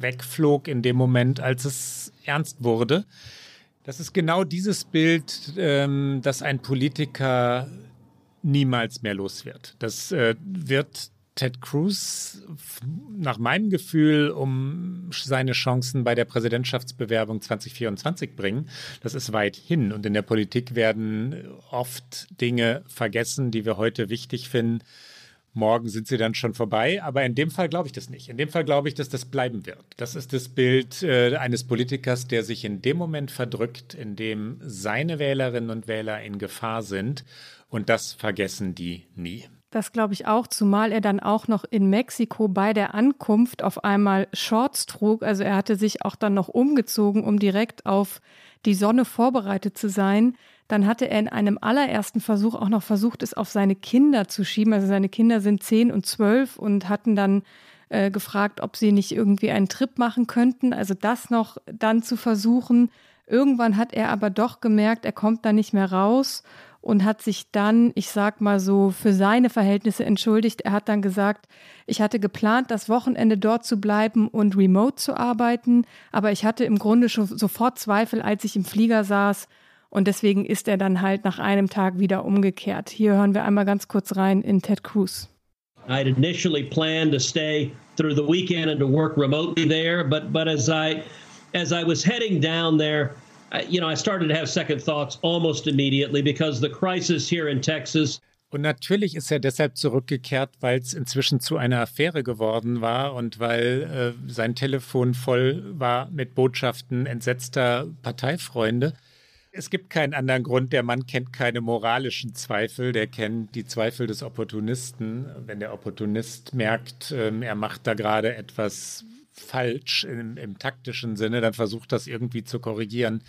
wegflog in dem Moment, als es ernst wurde. Das ist genau dieses Bild, ähm, das ein Politiker niemals mehr los wird. Das äh, wird Ted Cruz nach meinem Gefühl um seine Chancen bei der Präsidentschaftsbewerbung 2024 bringen. Das ist weit hin. Und in der Politik werden oft Dinge vergessen, die wir heute wichtig finden morgen sind sie dann schon vorbei. Aber in dem Fall glaube ich das nicht. In dem Fall glaube ich, dass das bleiben wird. Das ist das Bild äh, eines Politikers, der sich in dem Moment verdrückt, in dem seine Wählerinnen und Wähler in Gefahr sind. Und das vergessen die nie. Das glaube ich auch, zumal er dann auch noch in Mexiko bei der Ankunft auf einmal Shorts trug. Also er hatte sich auch dann noch umgezogen, um direkt auf die Sonne vorbereitet zu sein. Dann hatte er in einem allerersten Versuch auch noch versucht, es auf seine Kinder zu schieben. Also seine Kinder sind zehn und zwölf und hatten dann äh, gefragt, ob sie nicht irgendwie einen Trip machen könnten. Also das noch dann zu versuchen. Irgendwann hat er aber doch gemerkt, er kommt da nicht mehr raus und hat sich dann, ich sag mal so, für seine Verhältnisse entschuldigt. Er hat dann gesagt, ich hatte geplant, das Wochenende dort zu bleiben und remote zu arbeiten, aber ich hatte im Grunde schon sofort Zweifel, als ich im Flieger saß. Und deswegen ist er dann halt nach einem Tag wieder umgekehrt. Hier hören wir einmal ganz kurz rein in Ted Cruz. I had initially planned to stay through the weekend and to work remotely there, but but as I as I was heading down there, you know, I started to have second thoughts almost immediately because the crisis here in Texas. Und natürlich ist er deshalb zurückgekehrt, weil es inzwischen zu einer Affäre geworden war und weil äh, sein Telefon voll war mit Botschaften entsetzter Parteifreunde. Es gibt keinen anderen Grund. Der Mann kennt keine moralischen Zweifel. Der kennt die Zweifel des Opportunisten. Wenn der Opportunist merkt, äh, er macht da gerade etwas falsch im, im taktischen Sinne, dann versucht das irgendwie zu korrigieren.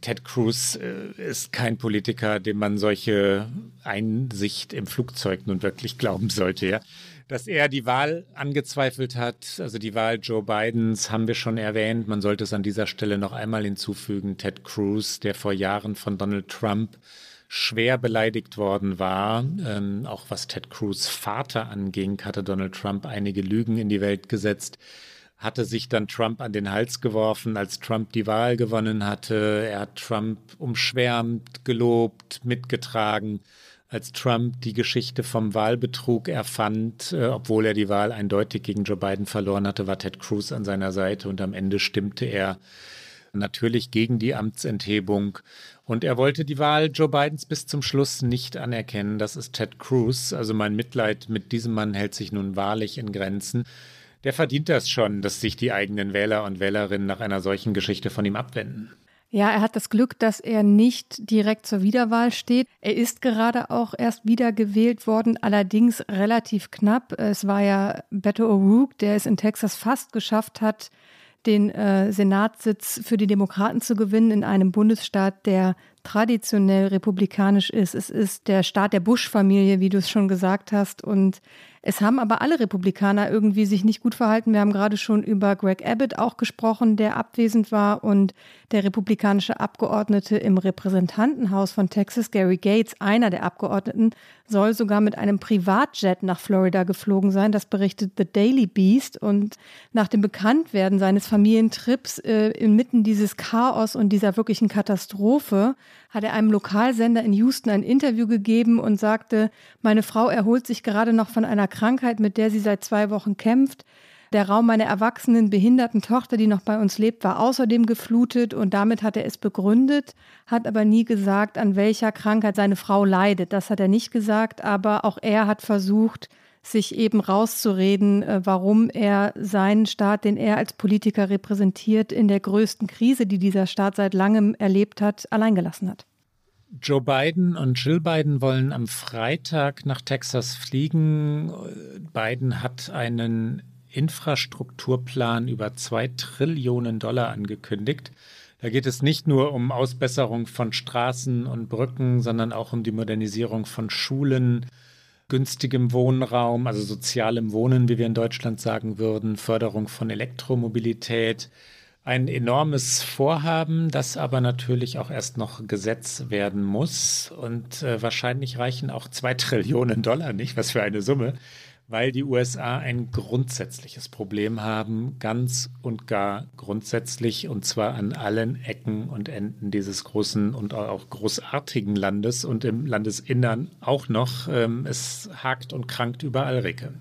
Ted Cruz äh, ist kein Politiker, dem man solche Einsicht im Flugzeug nun wirklich glauben sollte. Ja? Dass er die Wahl angezweifelt hat, also die Wahl Joe Bidens, haben wir schon erwähnt. Man sollte es an dieser Stelle noch einmal hinzufügen. Ted Cruz, der vor Jahren von Donald Trump schwer beleidigt worden war, ähm, auch was Ted Cruz Vater anging, hatte Donald Trump einige Lügen in die Welt gesetzt hatte sich dann Trump an den Hals geworfen, als Trump die Wahl gewonnen hatte. Er hat Trump umschwärmt, gelobt, mitgetragen. Als Trump die Geschichte vom Wahlbetrug erfand, äh, obwohl er die Wahl eindeutig gegen Joe Biden verloren hatte, war Ted Cruz an seiner Seite und am Ende stimmte er natürlich gegen die Amtsenthebung. Und er wollte die Wahl Joe Bidens bis zum Schluss nicht anerkennen. Das ist Ted Cruz. Also mein Mitleid mit diesem Mann hält sich nun wahrlich in Grenzen der verdient das schon, dass sich die eigenen Wähler und Wählerinnen nach einer solchen Geschichte von ihm abwenden. Ja, er hat das Glück, dass er nicht direkt zur Wiederwahl steht. Er ist gerade auch erst wiedergewählt worden, allerdings relativ knapp. Es war ja Beto O'Rourke, der es in Texas fast geschafft hat, den äh, Senatssitz für die Demokraten zu gewinnen in einem Bundesstaat, der traditionell republikanisch ist. Es ist der Staat der Bush-Familie, wie du es schon gesagt hast. Und es haben aber alle Republikaner irgendwie sich nicht gut verhalten. Wir haben gerade schon über Greg Abbott auch gesprochen, der abwesend war und der republikanische Abgeordnete im Repräsentantenhaus von Texas, Gary Gates, einer der Abgeordneten, soll sogar mit einem Privatjet nach Florida geflogen sein. Das berichtet The Daily Beast. Und nach dem Bekanntwerden seines Familientrips äh, inmitten dieses Chaos und dieser wirklichen Katastrophe hat er einem Lokalsender in Houston ein Interview gegeben und sagte, meine Frau erholt sich gerade noch von einer Krankheit, mit der sie seit zwei Wochen kämpft. Der Raum meiner erwachsenen, behinderten Tochter, die noch bei uns lebt, war außerdem geflutet und damit hat er es begründet, hat aber nie gesagt, an welcher Krankheit seine Frau leidet. Das hat er nicht gesagt, aber auch er hat versucht, sich eben rauszureden, äh, warum er seinen Staat, den er als Politiker repräsentiert, in der größten Krise, die dieser Staat seit langem erlebt hat, alleingelassen hat. Joe Biden und Jill Biden wollen am Freitag nach Texas fliegen. Biden hat einen Infrastrukturplan über zwei Trillionen Dollar angekündigt. Da geht es nicht nur um Ausbesserung von Straßen und Brücken, sondern auch um die Modernisierung von Schulen, günstigem Wohnraum, also sozialem Wohnen, wie wir in Deutschland sagen würden, Förderung von Elektromobilität. Ein enormes Vorhaben, das aber natürlich auch erst noch Gesetz werden muss. Und äh, wahrscheinlich reichen auch zwei Trillionen Dollar nicht, was für eine Summe, weil die USA ein grundsätzliches Problem haben, ganz und gar grundsätzlich, und zwar an allen Ecken und Enden dieses großen und auch großartigen Landes und im Landesinnern auch noch. Ähm, es hakt und krankt überall, Ricke.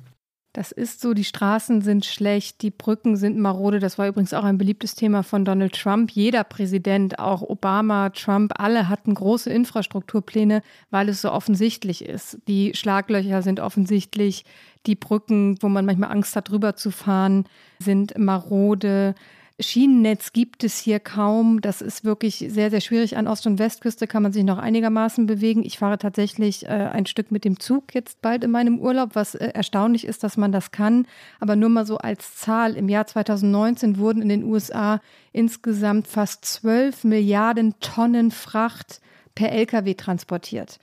Das ist so, die Straßen sind schlecht, die Brücken sind marode. Das war übrigens auch ein beliebtes Thema von Donald Trump. Jeder Präsident, auch Obama, Trump, alle hatten große Infrastrukturpläne, weil es so offensichtlich ist. Die Schlaglöcher sind offensichtlich, die Brücken, wo man manchmal Angst hat, drüber zu fahren, sind marode. Schienennetz gibt es hier kaum. Das ist wirklich sehr, sehr schwierig. An Ost- und Westküste kann man sich noch einigermaßen bewegen. Ich fahre tatsächlich äh, ein Stück mit dem Zug jetzt bald in meinem Urlaub, was äh, erstaunlich ist, dass man das kann. Aber nur mal so als Zahl. Im Jahr 2019 wurden in den USA insgesamt fast 12 Milliarden Tonnen Fracht per Lkw transportiert.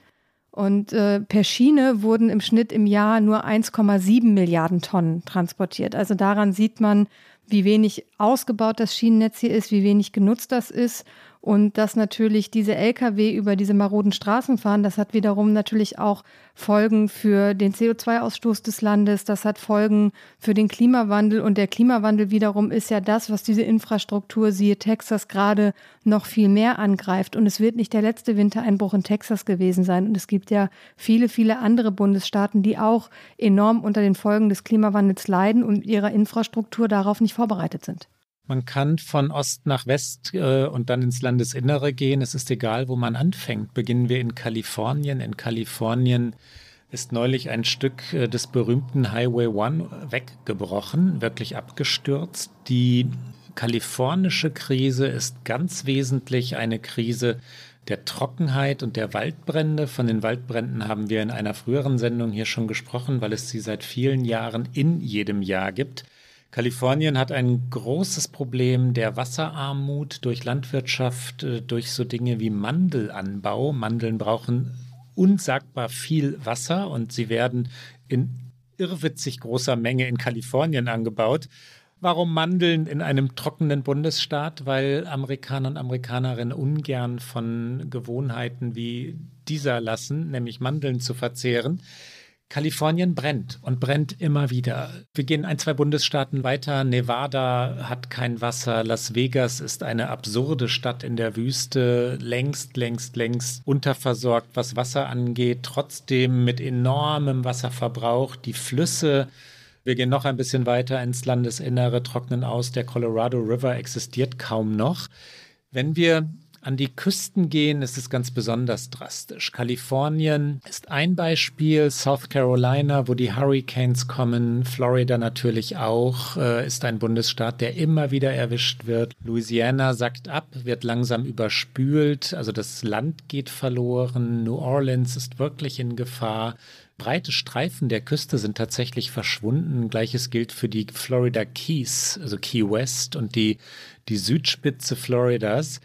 Und äh, per Schiene wurden im Schnitt im Jahr nur 1,7 Milliarden Tonnen transportiert. Also daran sieht man, wie wenig ausgebaut das Schienennetz hier ist, wie wenig genutzt das ist und dass natürlich diese Lkw über diese maroden Straßen fahren, das hat wiederum natürlich auch Folgen für den CO2-Ausstoß des Landes, das hat Folgen für den Klimawandel. Und der Klimawandel wiederum ist ja das, was diese Infrastruktur, siehe Texas, gerade noch viel mehr angreift. Und es wird nicht der letzte Wintereinbruch in Texas gewesen sein. Und es gibt ja viele, viele andere Bundesstaaten, die auch enorm unter den Folgen des Klimawandels leiden und ihrer Infrastruktur darauf nicht vorbereitet sind. Man kann von Ost nach West äh, und dann ins Landesinnere gehen. Es ist egal, wo man anfängt. Beginnen wir in Kalifornien. In Kalifornien ist neulich ein Stück äh, des berühmten Highway One weggebrochen, wirklich abgestürzt. Die kalifornische Krise ist ganz wesentlich eine Krise der Trockenheit und der Waldbrände. Von den Waldbränden haben wir in einer früheren Sendung hier schon gesprochen, weil es sie seit vielen Jahren in jedem Jahr gibt. Kalifornien hat ein großes Problem der Wasserarmut durch Landwirtschaft, äh, durch so Dinge wie Mandelanbau. Mandeln brauchen unsagbar viel Wasser und sie werden in irrwitzig großer Menge in Kalifornien angebaut. Warum Mandeln in einem trockenen Bundesstaat? Weil Amerikaner und Amerikanerinnen ungern von Gewohnheiten wie dieser lassen, nämlich Mandeln zu verzehren. Kalifornien brennt und brennt immer wieder. Wir gehen ein, zwei Bundesstaaten weiter. Nevada hat kein Wasser. Las Vegas ist eine absurde Stadt in der Wüste, längst, längst, längst unterversorgt, was Wasser angeht, trotzdem mit enormem Wasserverbrauch. Die Flüsse wir gehen noch ein bisschen weiter ins Landesinnere, trocknen aus. Der Colorado River existiert kaum noch. Wenn wir an die Küsten gehen, ist es ganz besonders drastisch. Kalifornien ist ein Beispiel, South Carolina, wo die Hurricanes kommen, Florida natürlich auch, äh, ist ein Bundesstaat, der immer wieder erwischt wird. Louisiana sackt ab, wird langsam überspült, also das Land geht verloren. New Orleans ist wirklich in Gefahr. Breite Streifen der Küste sind tatsächlich verschwunden. Gleiches gilt für die Florida Keys, also Key West und die, die Südspitze Floridas.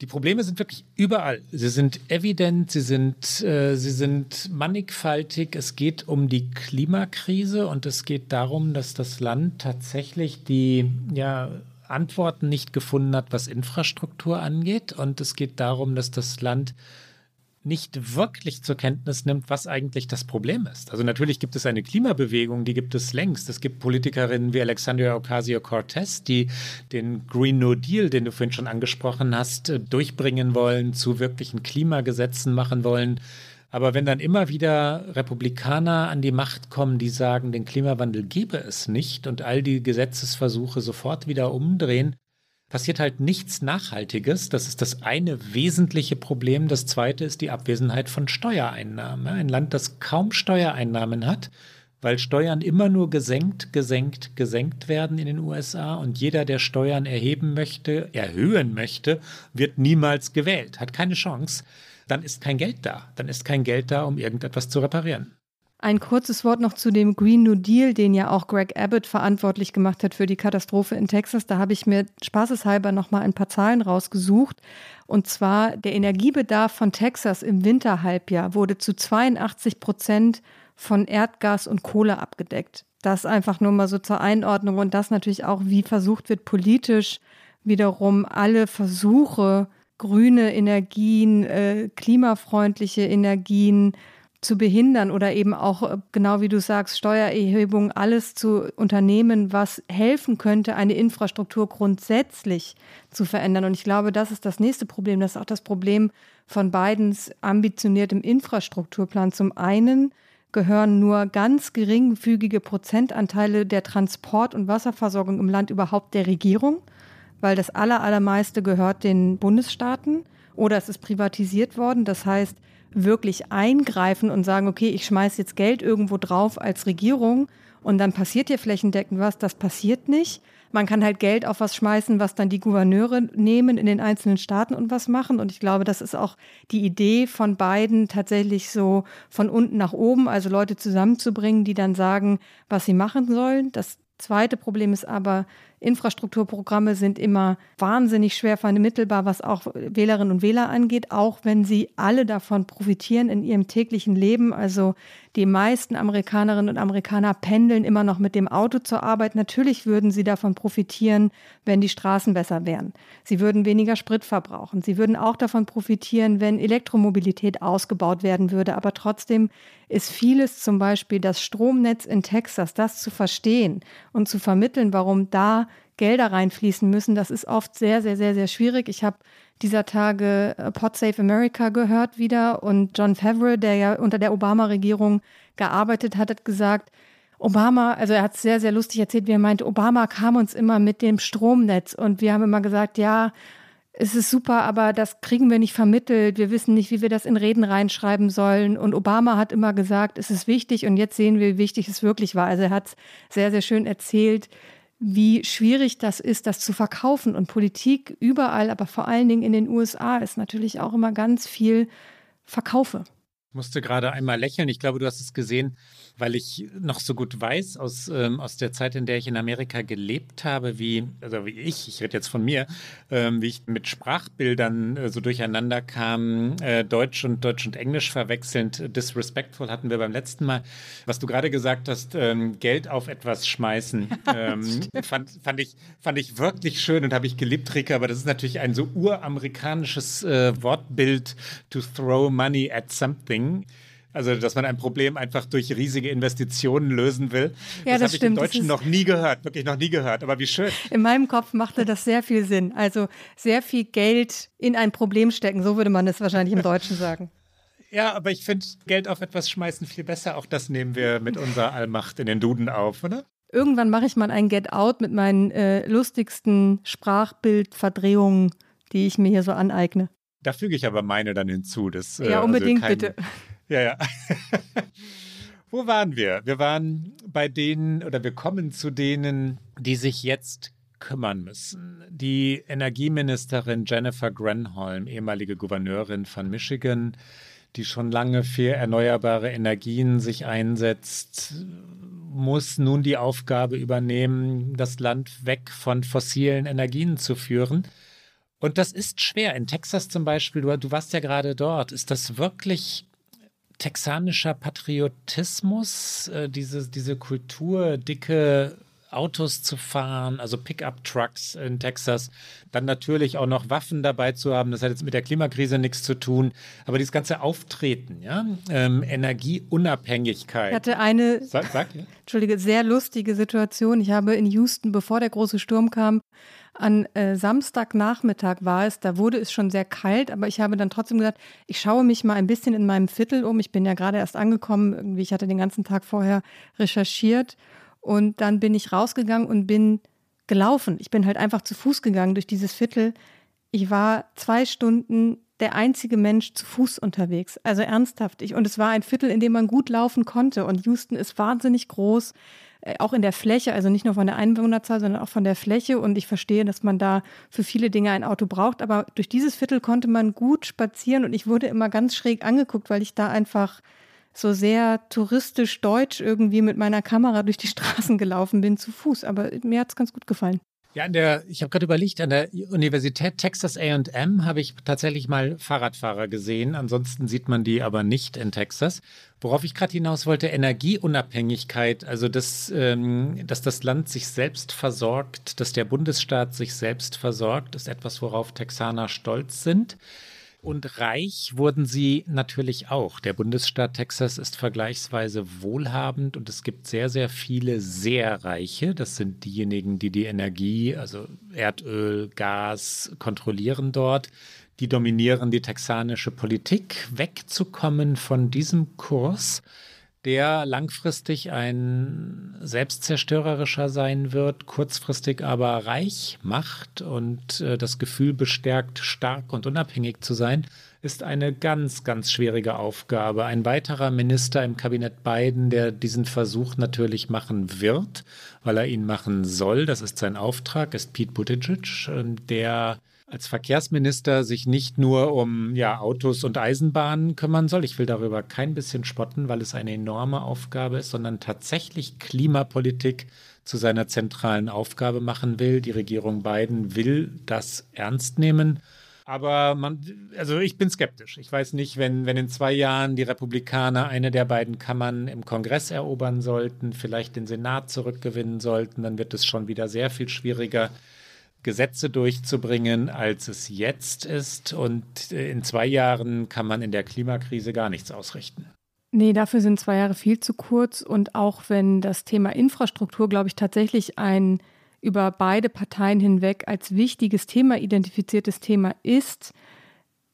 Die Probleme sind wirklich überall. Sie sind evident, sie sind, äh, sie sind mannigfaltig. Es geht um die Klimakrise und es geht darum, dass das Land tatsächlich die ja, Antworten nicht gefunden hat, was Infrastruktur angeht. Und es geht darum, dass das Land nicht wirklich zur Kenntnis nimmt, was eigentlich das Problem ist. Also natürlich gibt es eine Klimabewegung, die gibt es längst. Es gibt Politikerinnen wie Alexandria Ocasio-Cortez, die den Green New Deal, den du vorhin schon angesprochen hast, äh, durchbringen wollen, zu wirklichen Klimagesetzen machen wollen. Aber wenn dann immer wieder Republikaner an die Macht kommen, die sagen, den Klimawandel gebe es nicht und all die Gesetzesversuche sofort wieder umdrehen, passiert halt nichts Nachhaltiges. Das ist das eine wesentliche Problem. Das zweite ist die Abwesenheit von Steuereinnahmen. Ein Land, das kaum Steuereinnahmen hat, weil Steuern immer nur gesenkt, gesenkt, gesenkt werden in den USA und jeder, der Steuern erheben möchte, erhöhen möchte, wird niemals gewählt, hat keine Chance. Dann ist kein Geld da. Dann ist kein Geld da, um irgendetwas zu reparieren. Ein kurzes Wort noch zu dem Green New Deal, den ja auch Greg Abbott verantwortlich gemacht hat für die Katastrophe in Texas. Da habe ich mir spaßeshalber noch mal ein paar Zahlen rausgesucht. Und zwar der Energiebedarf von Texas im Winterhalbjahr wurde zu 82 Prozent von Erdgas und Kohle abgedeckt. Das einfach nur mal so zur Einordnung und das natürlich auch, wie versucht wird politisch wiederum alle Versuche, grüne Energien, äh, klimafreundliche Energien, zu behindern oder eben auch, äh, genau wie du sagst, Steuererhebung, alles zu unternehmen, was helfen könnte, eine Infrastruktur grundsätzlich zu verändern. Und ich glaube, das ist das nächste Problem. Das ist auch das Problem von Bidens ambitioniertem Infrastrukturplan. Zum einen gehören nur ganz geringfügige Prozentanteile der Transport- und Wasserversorgung im Land überhaupt der Regierung, weil das allermeiste gehört den Bundesstaaten oder es ist privatisiert worden. Das heißt, wirklich eingreifen und sagen, okay, ich schmeiße jetzt Geld irgendwo drauf als Regierung und dann passiert hier flächendeckend was, das passiert nicht. Man kann halt Geld auf was schmeißen, was dann die Gouverneure nehmen in den einzelnen Staaten und was machen. Und ich glaube, das ist auch die Idee von beiden, tatsächlich so von unten nach oben, also Leute zusammenzubringen, die dann sagen, was sie machen sollen. Das zweite Problem ist aber, Infrastrukturprogramme sind immer wahnsinnig schwer vermittelbar, was auch Wählerinnen und Wähler angeht, auch wenn sie alle davon profitieren in ihrem täglichen Leben. Also die meisten Amerikanerinnen und Amerikaner pendeln immer noch mit dem Auto zur Arbeit. Natürlich würden sie davon profitieren, wenn die Straßen besser wären. Sie würden weniger Sprit verbrauchen. Sie würden auch davon profitieren, wenn Elektromobilität ausgebaut werden würde. Aber trotzdem ist vieles, zum Beispiel das Stromnetz in Texas, das zu verstehen und zu vermitteln, warum da Gelder reinfließen müssen, das ist oft sehr, sehr, sehr, sehr schwierig. Ich habe dieser Tage äh, Pod Save America gehört wieder und John Favreau, der ja unter der Obama-Regierung gearbeitet hat, hat gesagt, Obama, also er hat es sehr, sehr lustig erzählt, wie er meinte, Obama kam uns immer mit dem Stromnetz und wir haben immer gesagt, ja, es ist super, aber das kriegen wir nicht vermittelt. Wir wissen nicht, wie wir das in Reden reinschreiben sollen. Und Obama hat immer gesagt, es ist wichtig und jetzt sehen wir, wie wichtig es wirklich war. Also er hat es sehr, sehr schön erzählt, wie schwierig das ist, das zu verkaufen. Und Politik überall, aber vor allen Dingen in den USA ist natürlich auch immer ganz viel Verkaufe. Ich musste gerade einmal lächeln. Ich glaube, du hast es gesehen weil ich noch so gut weiß aus, ähm, aus der Zeit, in der ich in Amerika gelebt habe, wie, also wie ich, ich rede jetzt von mir, ähm, wie ich mit Sprachbildern äh, so durcheinander kam, äh, Deutsch und Deutsch und Englisch verwechselnd, disrespectful hatten wir beim letzten Mal. Was du gerade gesagt hast, ähm, Geld auf etwas schmeißen, ähm, fand, fand, ich, fand ich wirklich schön und habe ich geliebt, Rika, aber das ist natürlich ein so uramerikanisches äh, Wortbild, to throw money at something. Also, dass man ein Problem einfach durch riesige Investitionen lösen will. Ja, das, das habe ich im Deutschen noch nie gehört, wirklich noch nie gehört. Aber wie schön. In meinem Kopf machte das sehr viel Sinn. Also sehr viel Geld in ein Problem stecken, so würde man es wahrscheinlich im Deutschen sagen. Ja, aber ich finde Geld auf etwas schmeißen viel besser. Auch das nehmen wir mit unserer Allmacht in den Duden auf, oder? Irgendwann mache ich mal ein Get Out mit meinen äh, lustigsten Sprachbildverdrehungen, die ich mir hier so aneigne. Da füge ich aber meine dann hinzu. Das, ja, also unbedingt, also kein, bitte. Ja, ja. Wo waren wir? Wir waren bei denen oder wir kommen zu denen, die sich jetzt kümmern müssen. Die Energieministerin Jennifer Granholm, ehemalige Gouverneurin von Michigan, die schon lange für erneuerbare Energien sich einsetzt, muss nun die Aufgabe übernehmen, das Land weg von fossilen Energien zu führen. Und das ist schwer. In Texas zum Beispiel, du, du warst ja gerade dort, ist das wirklich texanischer Patriotismus, äh, diese, diese Kultur, dicke Autos zu fahren, also Pickup-Trucks in Texas, dann natürlich auch noch Waffen dabei zu haben. Das hat jetzt mit der Klimakrise nichts zu tun, aber dieses ganze Auftreten, ja, ähm, Energieunabhängigkeit. Ich hatte eine, sag, sag, ja? Entschuldige, sehr lustige Situation. Ich habe in Houston, bevor der große Sturm kam, an äh, Samstagnachmittag war es, da wurde es schon sehr kalt, aber ich habe dann trotzdem gesagt, ich schaue mich mal ein bisschen in meinem Viertel um. Ich bin ja gerade erst angekommen, irgendwie, ich hatte den ganzen Tag vorher recherchiert und dann bin ich rausgegangen und bin gelaufen. Ich bin halt einfach zu Fuß gegangen durch dieses Viertel. Ich war zwei Stunden der einzige Mensch zu Fuß unterwegs. Also ernsthaft. Ich, und es war ein Viertel, in dem man gut laufen konnte. Und Houston ist wahnsinnig groß. Äh, auch in der Fläche, also nicht nur von der Einwohnerzahl, sondern auch von der Fläche. Und ich verstehe, dass man da für viele Dinge ein Auto braucht. Aber durch dieses Viertel konnte man gut spazieren und ich wurde immer ganz schräg angeguckt, weil ich da einfach so sehr touristisch deutsch irgendwie mit meiner Kamera durch die Straßen gelaufen bin zu Fuß. Aber mir hat es ganz gut gefallen. Ja, an der, ich habe gerade überlegt, an der Universität Texas AM habe ich tatsächlich mal Fahrradfahrer gesehen. Ansonsten sieht man die aber nicht in Texas. Worauf ich gerade hinaus wollte, Energieunabhängigkeit, also dass, ähm, dass das Land sich selbst versorgt, dass der Bundesstaat sich selbst versorgt, ist etwas, worauf Texaner stolz sind. Und reich wurden sie natürlich auch. Der Bundesstaat Texas ist vergleichsweise wohlhabend und es gibt sehr, sehr viele sehr reiche. Das sind diejenigen, die die Energie, also Erdöl, Gas kontrollieren dort. Die dominieren die texanische Politik. Wegzukommen von diesem Kurs der langfristig ein selbstzerstörerischer sein wird, kurzfristig aber reich macht und äh, das Gefühl bestärkt, stark und unabhängig zu sein, ist eine ganz, ganz schwierige Aufgabe. Ein weiterer Minister im Kabinett Biden, der diesen Versuch natürlich machen wird, weil er ihn machen soll, das ist sein Auftrag, ist Pete Buttigieg, ähm, der als Verkehrsminister sich nicht nur um ja, Autos und Eisenbahnen kümmern soll. Ich will darüber kein bisschen spotten, weil es eine enorme Aufgabe ist, sondern tatsächlich Klimapolitik zu seiner zentralen Aufgabe machen will. Die Regierung Biden will das ernst nehmen. Aber man, also ich bin skeptisch. Ich weiß nicht, wenn, wenn in zwei Jahren die Republikaner eine der beiden Kammern im Kongress erobern sollten, vielleicht den Senat zurückgewinnen sollten, dann wird es schon wieder sehr viel schwieriger, Gesetze durchzubringen, als es jetzt ist. Und äh, in zwei Jahren kann man in der Klimakrise gar nichts ausrichten. Nee, dafür sind zwei Jahre viel zu kurz. Und auch wenn das Thema Infrastruktur, glaube ich, tatsächlich ein über beide Parteien hinweg als wichtiges Thema identifiziertes Thema ist,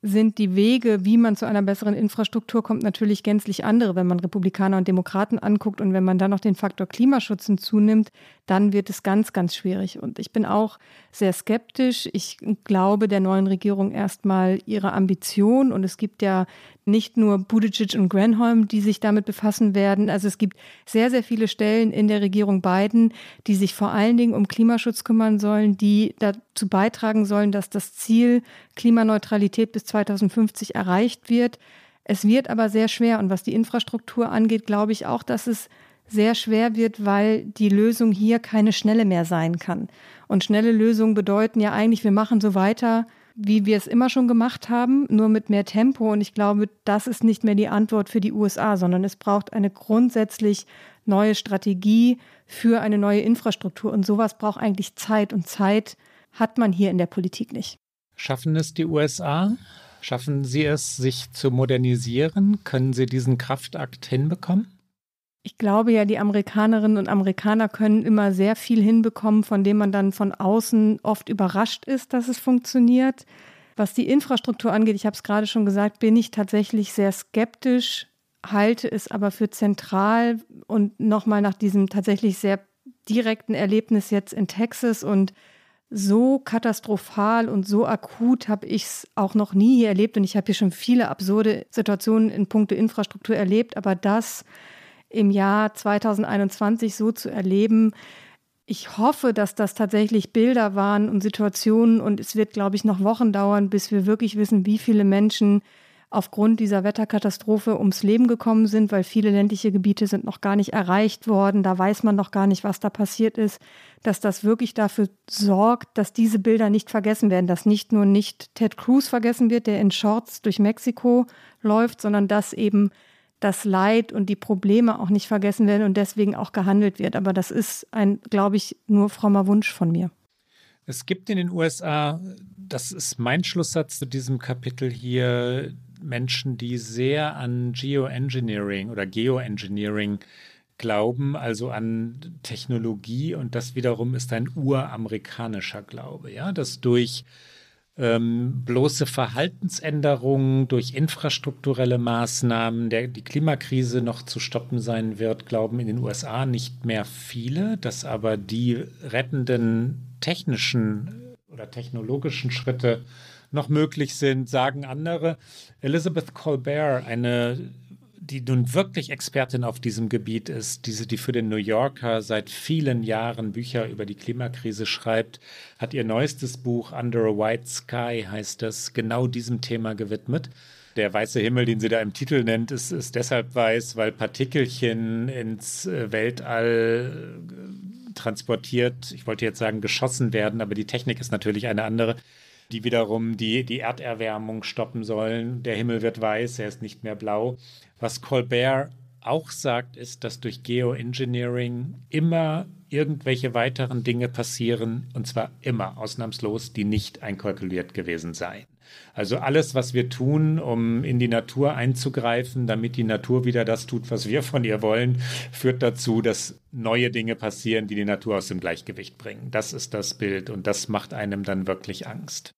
sind die Wege, wie man zu einer besseren Infrastruktur kommt, natürlich gänzlich andere, wenn man Republikaner und Demokraten anguckt. Und wenn man dann noch den Faktor Klimaschutz hinzunimmt, dann wird es ganz, ganz schwierig. Und ich bin auch sehr skeptisch. Ich glaube der neuen Regierung erstmal ihre Ambition. Und es gibt ja nicht nur Buttigieg und Granholm, die sich damit befassen werden. Also es gibt sehr, sehr viele Stellen in der Regierung Biden, die sich vor allen Dingen um Klimaschutz kümmern sollen, die dazu beitragen sollen, dass das Ziel Klimaneutralität bis 2050 erreicht wird. Es wird aber sehr schwer. Und was die Infrastruktur angeht, glaube ich auch, dass es sehr schwer wird, weil die Lösung hier keine schnelle mehr sein kann. Und schnelle Lösungen bedeuten ja eigentlich, wir machen so weiter, wie wir es immer schon gemacht haben, nur mit mehr Tempo. Und ich glaube, das ist nicht mehr die Antwort für die USA, sondern es braucht eine grundsätzlich neue Strategie für eine neue Infrastruktur. Und sowas braucht eigentlich Zeit. Und Zeit hat man hier in der Politik nicht. Schaffen es die USA? Schaffen sie es, sich zu modernisieren? Können sie diesen Kraftakt hinbekommen? Ich glaube ja, die Amerikanerinnen und Amerikaner können immer sehr viel hinbekommen, von dem man dann von außen oft überrascht ist, dass es funktioniert. Was die Infrastruktur angeht, ich habe es gerade schon gesagt, bin ich tatsächlich sehr skeptisch, halte es aber für zentral und nochmal nach diesem tatsächlich sehr direkten Erlebnis jetzt in Texas und so katastrophal und so akut habe ich es auch noch nie hier erlebt und ich habe hier schon viele absurde Situationen in puncto Infrastruktur erlebt, aber das im Jahr 2021 so zu erleben. Ich hoffe, dass das tatsächlich Bilder waren und Situationen und es wird, glaube ich, noch Wochen dauern, bis wir wirklich wissen, wie viele Menschen aufgrund dieser Wetterkatastrophe ums Leben gekommen sind, weil viele ländliche Gebiete sind noch gar nicht erreicht worden. Da weiß man noch gar nicht, was da passiert ist, dass das wirklich dafür sorgt, dass diese Bilder nicht vergessen werden, dass nicht nur nicht Ted Cruz vergessen wird, der in Shorts durch Mexiko läuft, sondern dass eben das Leid und die Probleme auch nicht vergessen werden und deswegen auch gehandelt wird. Aber das ist ein, glaube ich, nur frommer Wunsch von mir. Es gibt in den USA, das ist mein Schlusssatz zu diesem Kapitel hier, Menschen, die sehr an Geoengineering oder Geoengineering glauben, also an Technologie. Und das wiederum ist ein uramerikanischer Glaube, ja, dass durch ähm, bloße Verhaltensänderungen durch infrastrukturelle Maßnahmen der die Klimakrise noch zu stoppen sein wird, glauben in den USA nicht mehr viele, dass aber die rettenden technischen oder technologischen Schritte noch möglich sind, sagen andere. Elizabeth Colbert, eine die nun wirklich Expertin auf diesem Gebiet ist, diese, die für den New Yorker seit vielen Jahren Bücher über die Klimakrise schreibt, hat ihr neuestes Buch Under a White Sky, heißt das, genau diesem Thema gewidmet. Der weiße Himmel, den sie da im Titel nennt, ist, ist deshalb weiß, weil Partikelchen ins äh, Weltall äh, transportiert, ich wollte jetzt sagen geschossen werden, aber die Technik ist natürlich eine andere, die wiederum die, die Erderwärmung stoppen sollen. Der Himmel wird weiß, er ist nicht mehr blau. Was Colbert auch sagt, ist, dass durch Geoengineering immer irgendwelche weiteren Dinge passieren, und zwar immer ausnahmslos, die nicht einkalkuliert gewesen seien. Also alles, was wir tun, um in die Natur einzugreifen, damit die Natur wieder das tut, was wir von ihr wollen, führt dazu, dass neue Dinge passieren, die die Natur aus dem Gleichgewicht bringen. Das ist das Bild und das macht einem dann wirklich Angst.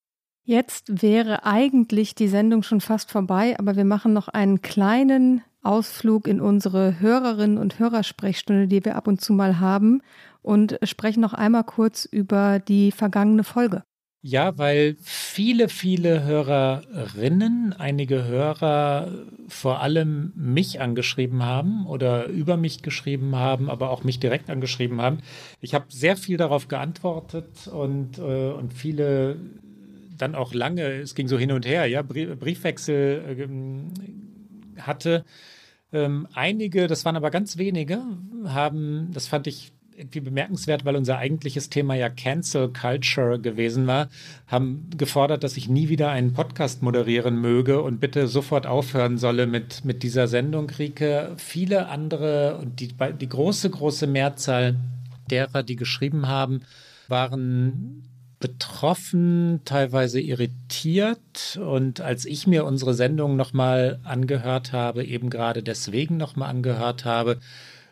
Jetzt wäre eigentlich die Sendung schon fast vorbei, aber wir machen noch einen kleinen Ausflug in unsere Hörerinnen und Hörersprechstunde, die wir ab und zu mal haben und sprechen noch einmal kurz über die vergangene Folge. Ja, weil viele, viele Hörerinnen, einige Hörer vor allem mich angeschrieben haben oder über mich geschrieben haben, aber auch mich direkt angeschrieben haben. Ich habe sehr viel darauf geantwortet und, äh, und viele dann auch lange, es ging so hin und her, ja, Briefwechsel äh, hatte. Ähm, einige, das waren aber ganz wenige, haben, das fand ich irgendwie bemerkenswert, weil unser eigentliches Thema ja Cancel Culture gewesen war, haben gefordert, dass ich nie wieder einen Podcast moderieren möge und bitte sofort aufhören solle mit, mit dieser Sendung, Rike. Viele andere und die, die große, große Mehrzahl derer, die geschrieben haben, waren betroffen, teilweise irritiert. Und als ich mir unsere Sendung nochmal angehört habe, eben gerade deswegen nochmal angehört habe,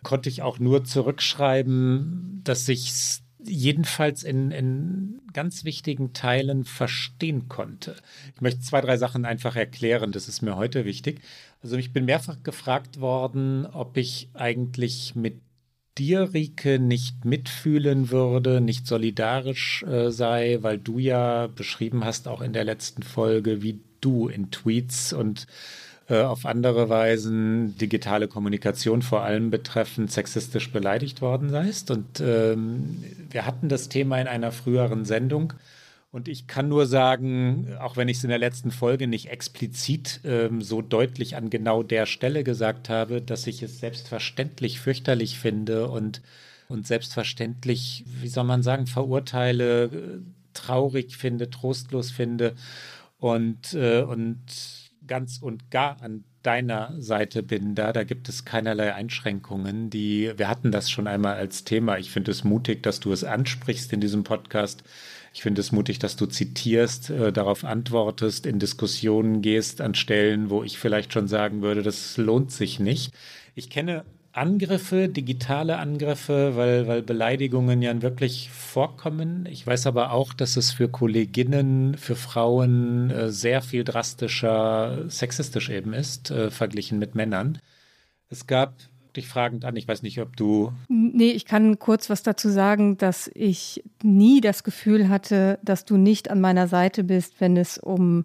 konnte ich auch nur zurückschreiben, dass ich es jedenfalls in, in ganz wichtigen Teilen verstehen konnte. Ich möchte zwei, drei Sachen einfach erklären, das ist mir heute wichtig. Also ich bin mehrfach gefragt worden, ob ich eigentlich mit dir, Rike, nicht mitfühlen würde, nicht solidarisch äh, sei, weil du ja beschrieben hast, auch in der letzten Folge, wie du in Tweets und auf andere Weisen digitale Kommunikation vor allem betreffend sexistisch beleidigt worden seist. Und ähm, wir hatten das Thema in einer früheren Sendung. Und ich kann nur sagen, auch wenn ich es in der letzten Folge nicht explizit ähm, so deutlich an genau der Stelle gesagt habe, dass ich es selbstverständlich fürchterlich finde und, und selbstverständlich, wie soll man sagen, verurteile, äh, traurig finde, trostlos finde und, äh, und ganz und gar an deiner Seite bin da. Da gibt es keinerlei Einschränkungen. Die, wir hatten das schon einmal als Thema. Ich finde es mutig, dass du es ansprichst in diesem Podcast. Ich finde es mutig, dass du zitierst, äh, darauf antwortest, in Diskussionen gehst an Stellen, wo ich vielleicht schon sagen würde, das lohnt sich nicht. Ich kenne Angriffe, digitale Angriffe, weil, weil Beleidigungen ja wirklich vorkommen. Ich weiß aber auch, dass es für Kolleginnen, für Frauen äh, sehr viel drastischer sexistisch eben ist, äh, verglichen mit Männern. Es gab dich fragend an, ich weiß nicht, ob du. Nee, ich kann kurz was dazu sagen, dass ich nie das Gefühl hatte, dass du nicht an meiner Seite bist, wenn es um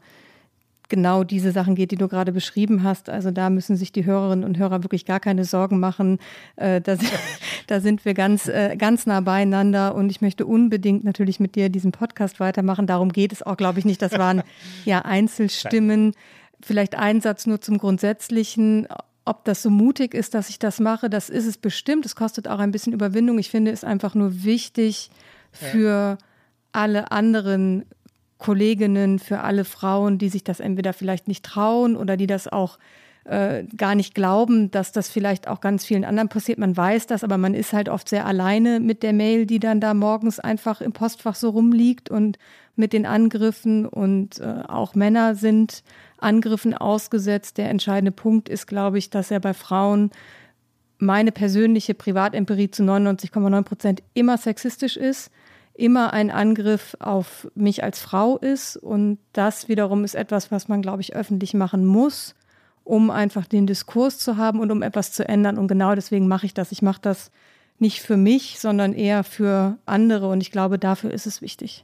genau diese Sachen geht, die du gerade beschrieben hast. Also da müssen sich die Hörerinnen und Hörer wirklich gar keine Sorgen machen. Äh, da, sind, da, sind wir ganz, äh, ganz nah beieinander und ich möchte unbedingt natürlich mit dir diesen Podcast weitermachen. Darum geht es auch, glaube ich, nicht. Das waren ja Einzelstimmen. Vielleicht ein Satz nur zum Grundsätzlichen. Ob das so mutig ist, dass ich das mache, das ist es bestimmt. Es kostet auch ein bisschen Überwindung. Ich finde es einfach nur wichtig für alle anderen Kolleginnen, für alle Frauen, die sich das entweder vielleicht nicht trauen oder die das auch äh, gar nicht glauben, dass das vielleicht auch ganz vielen anderen passiert. Man weiß das, aber man ist halt oft sehr alleine mit der Mail, die dann da morgens einfach im Postfach so rumliegt und mit den Angriffen und äh, auch Männer sind Angriffen ausgesetzt. Der entscheidende Punkt ist, glaube ich, dass er bei Frauen meine persönliche Privatempirie zu 99,9 Prozent immer sexistisch ist immer ein Angriff auf mich als Frau ist. Und das wiederum ist etwas, was man, glaube ich, öffentlich machen muss, um einfach den Diskurs zu haben und um etwas zu ändern. Und genau deswegen mache ich das. Ich mache das nicht für mich, sondern eher für andere. Und ich glaube, dafür ist es wichtig.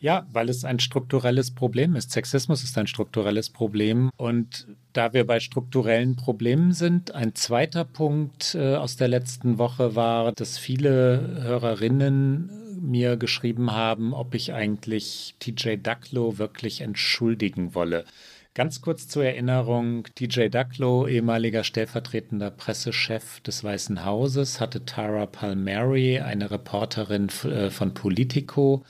Ja, weil es ein strukturelles Problem ist. Sexismus ist ein strukturelles Problem. Und da wir bei strukturellen Problemen sind, ein zweiter Punkt äh, aus der letzten Woche war, dass viele Hörerinnen mir geschrieben haben, ob ich eigentlich TJ Ducklow wirklich entschuldigen wolle. Ganz kurz zur Erinnerung, TJ Ducklow, ehemaliger stellvertretender Pressechef des Weißen Hauses, hatte Tara Palmieri, eine Reporterin äh, von Politico,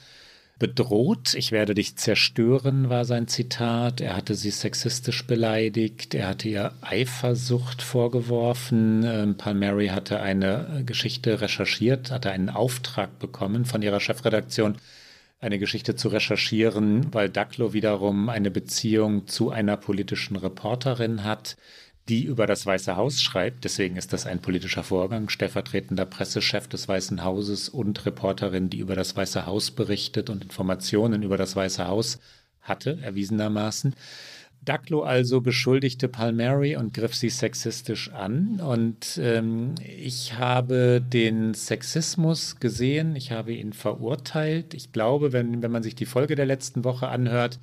bedroht. Ich werde dich zerstören, war sein Zitat. Er hatte sie sexistisch beleidigt. Er hatte ihr Eifersucht vorgeworfen. Ähm, Palmieri hatte eine Geschichte recherchiert, hatte einen Auftrag bekommen von ihrer Chefredaktion, eine Geschichte zu recherchieren, weil Ducklow wiederum eine Beziehung zu einer politischen Reporterin hat die über das Weiße Haus schreibt. Deswegen ist das ein politischer Vorgang. Stellvertretender Pressechef des Weißen Hauses und Reporterin, die über das Weiße Haus berichtet und Informationen über das Weiße Haus hatte, erwiesenermaßen. Ducklo also beschuldigte Palmieri und griff sie sexistisch an. Und ähm, ich habe den Sexismus gesehen, ich habe ihn verurteilt. Ich glaube, wenn, wenn man sich die Folge der letzten Woche anhört,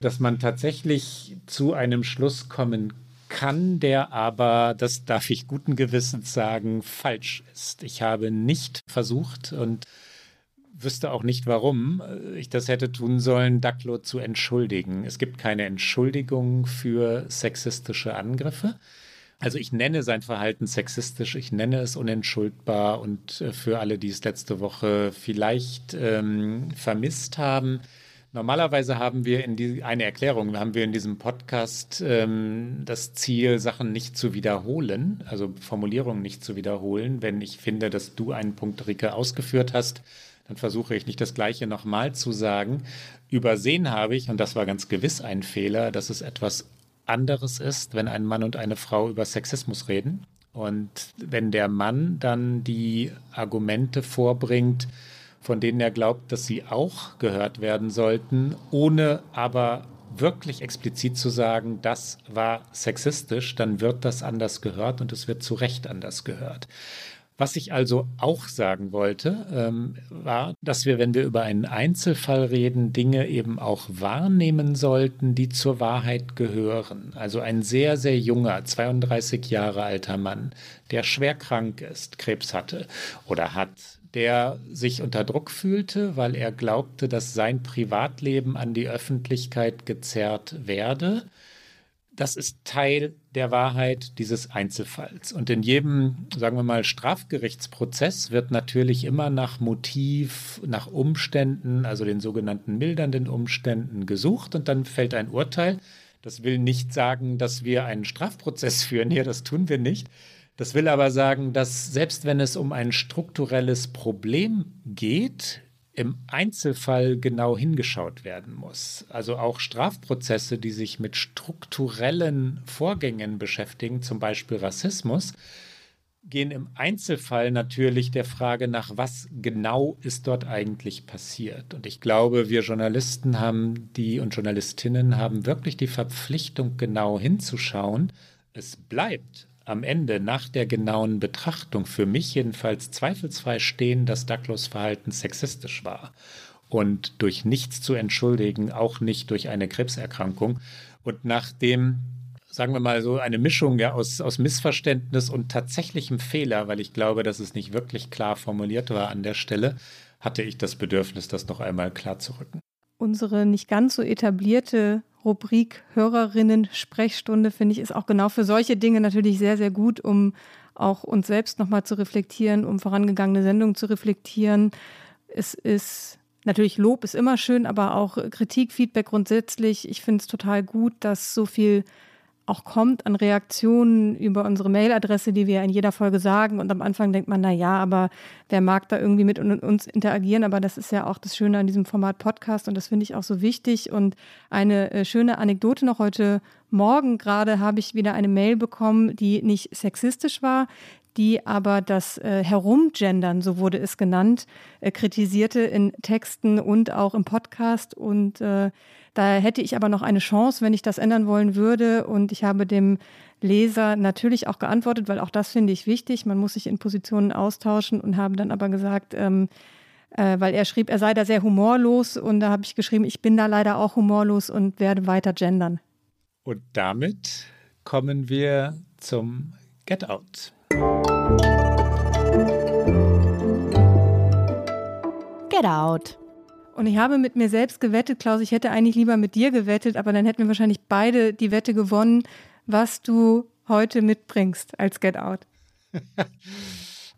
dass man tatsächlich zu einem Schluss kommen kann, der aber, das darf ich guten Gewissens sagen, falsch ist. Ich habe nicht versucht und wüsste auch nicht, warum ich das hätte tun sollen, Ducklo zu entschuldigen. Es gibt keine Entschuldigung für sexistische Angriffe. Also ich nenne sein Verhalten sexistisch, ich nenne es unentschuldbar und äh, für alle, die es letzte Woche vielleicht ähm, vermisst haben, Normalerweise haben wir in die, eine Erklärung, haben wir in diesem Podcast ähm, das Ziel, Sachen nicht zu wiederholen, also Formulierungen nicht zu wiederholen. Wenn ich finde, dass du einen Punkt, Rike, ausgeführt hast, dann versuche ich nicht das Gleiche nochmal zu sagen. Übersehen habe ich, und das war ganz gewiss ein Fehler, dass es etwas anderes ist, wenn ein Mann und eine Frau über Sexismus reden. Und wenn der Mann dann die Argumente vorbringt, von denen er glaubt, dass sie auch gehört werden sollten, ohne aber wirklich explizit zu sagen, das war sexistisch, dann wird das anders gehört und es wird zu Recht anders gehört. Was ich also auch sagen wollte, ähm, war, dass wir, wenn wir über einen Einzelfall reden, Dinge eben auch wahrnehmen sollten, die zur Wahrheit gehören. Also ein sehr, sehr junger, 32 Jahre alter Mann, der schwer krank ist, Krebs hatte oder hat, der sich unter Druck fühlte, weil er glaubte, dass sein Privatleben an die Öffentlichkeit gezerrt werde das ist Teil der Wahrheit dieses Einzelfalls. Und in jedem, sagen wir mal, Strafgerichtsprozess wird natürlich immer nach Motiv, nach Umständen, also den sogenannten mildernden Umständen gesucht und dann fällt ein Urteil. Das will nicht sagen, dass wir einen Strafprozess führen hier, das tun wir nicht. Das will aber sagen, dass selbst wenn es um ein strukturelles Problem geht, im Einzelfall genau hingeschaut werden muss. Also auch Strafprozesse, die sich mit strukturellen Vorgängen beschäftigen, zum Beispiel Rassismus, gehen im Einzelfall natürlich der Frage nach, was genau ist dort eigentlich passiert. Und ich glaube, wir Journalisten haben die und Journalistinnen haben wirklich die Verpflichtung, genau hinzuschauen. Es bleibt am Ende nach der genauen Betrachtung für mich jedenfalls zweifelsfrei stehen, dass Douglas Verhalten sexistisch war. Und durch nichts zu entschuldigen, auch nicht durch eine Krebserkrankung. Und nachdem, sagen wir mal so, eine Mischung ja, aus, aus Missverständnis und tatsächlichem Fehler, weil ich glaube, dass es nicht wirklich klar formuliert war an der Stelle, hatte ich das Bedürfnis, das noch einmal klar zu rücken. Unsere nicht ganz so etablierte Rubrik Hörerinnen Sprechstunde finde ich ist auch genau für solche Dinge natürlich sehr, sehr gut, um auch uns selbst nochmal zu reflektieren, um vorangegangene Sendungen zu reflektieren. Es ist natürlich Lob ist immer schön, aber auch Kritik, Feedback grundsätzlich. Ich finde es total gut, dass so viel auch kommt an Reaktionen über unsere Mailadresse, die wir in jeder Folge sagen. Und am Anfang denkt man, na ja, aber wer mag da irgendwie mit uns interagieren? Aber das ist ja auch das Schöne an diesem Format Podcast und das finde ich auch so wichtig. Und eine äh, schöne Anekdote noch heute Morgen gerade habe ich wieder eine Mail bekommen, die nicht sexistisch war, die aber das äh, Herumgendern, so wurde es genannt, äh, kritisierte in Texten und auch im Podcast. Und äh, da hätte ich aber noch eine Chance, wenn ich das ändern wollen würde. Und ich habe dem Leser natürlich auch geantwortet, weil auch das finde ich wichtig. Man muss sich in Positionen austauschen und habe dann aber gesagt, ähm, äh, weil er schrieb, er sei da sehr humorlos. Und da habe ich geschrieben, ich bin da leider auch humorlos und werde weiter gendern. Und damit kommen wir zum Get Out. Get Out. Und ich habe mit mir selbst gewettet, Klaus, ich hätte eigentlich lieber mit dir gewettet, aber dann hätten wir wahrscheinlich beide die Wette gewonnen, was du heute mitbringst als Get Out.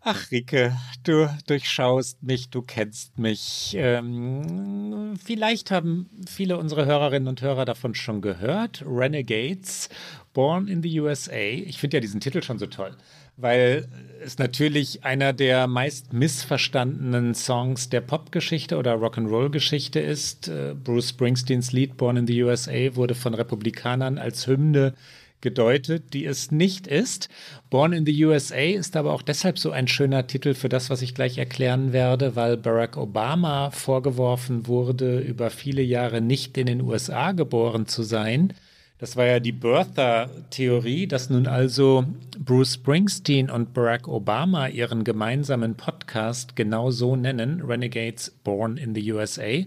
Ach, Rike, du durchschaust mich, du kennst mich. Ähm, vielleicht haben viele unserer Hörerinnen und Hörer davon schon gehört. Renegades, Born in the USA. Ich finde ja diesen Titel schon so toll weil es natürlich einer der meist missverstandenen Songs der Popgeschichte oder Rock'n'Roll-Geschichte ist. Äh, Bruce Springsteens Lied Born in the USA wurde von Republikanern als Hymne gedeutet, die es nicht ist. Born in the USA ist aber auch deshalb so ein schöner Titel für das, was ich gleich erklären werde, weil Barack Obama vorgeworfen wurde, über viele Jahre nicht in den USA geboren zu sein Das war ja die Birther-Theorie, dass nun also Bruce Springsteen und Barack Obama ihren gemeinsamen Podcast genau so nennen, Renegades Born in the USA.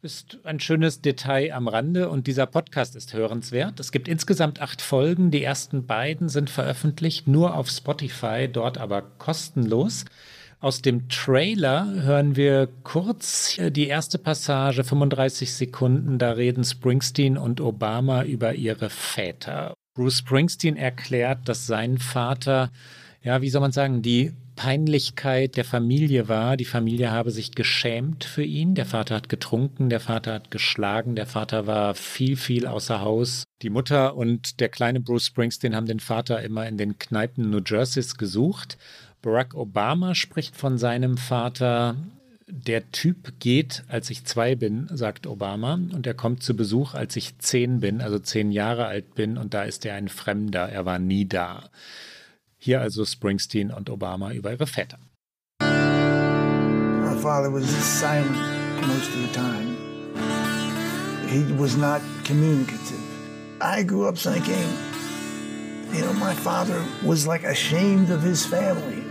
Ist ein schönes Detail am Rande und dieser Podcast ist hörenswert. Es gibt insgesamt acht Folgen. Die ersten beiden sind veröffentlicht, nur auf Spotify, dort aber kostenlos. Aus dem Trailer hören wir kurz die erste Passage, 35 Sekunden. Da reden Springsteen und Obama über ihre Väter. Bruce Springsteen erklärt, dass sein Vater, ja, wie soll man sagen, die Peinlichkeit der Familie war. Die Familie habe sich geschämt für ihn. Der Vater hat getrunken, der Vater hat geschlagen, der Vater war viel, viel außer Haus. Die Mutter und der kleine Bruce Springsteen haben den Vater immer in den Kneipen New Jerseys gesucht. Barack Obama spricht von seinem Vater. Der Typ geht, als ich zwei bin, sagt Obama, und er kommt zu Besuch, als ich zehn bin, also zehn Jahre alt bin, und da ist er ein Fremder, er war nie da. Hier also Springsteen und Obama über ihre Väter. My father was silent most of the time. He was not communicative. I grew up thinking, you know, my father was like ashamed of his family.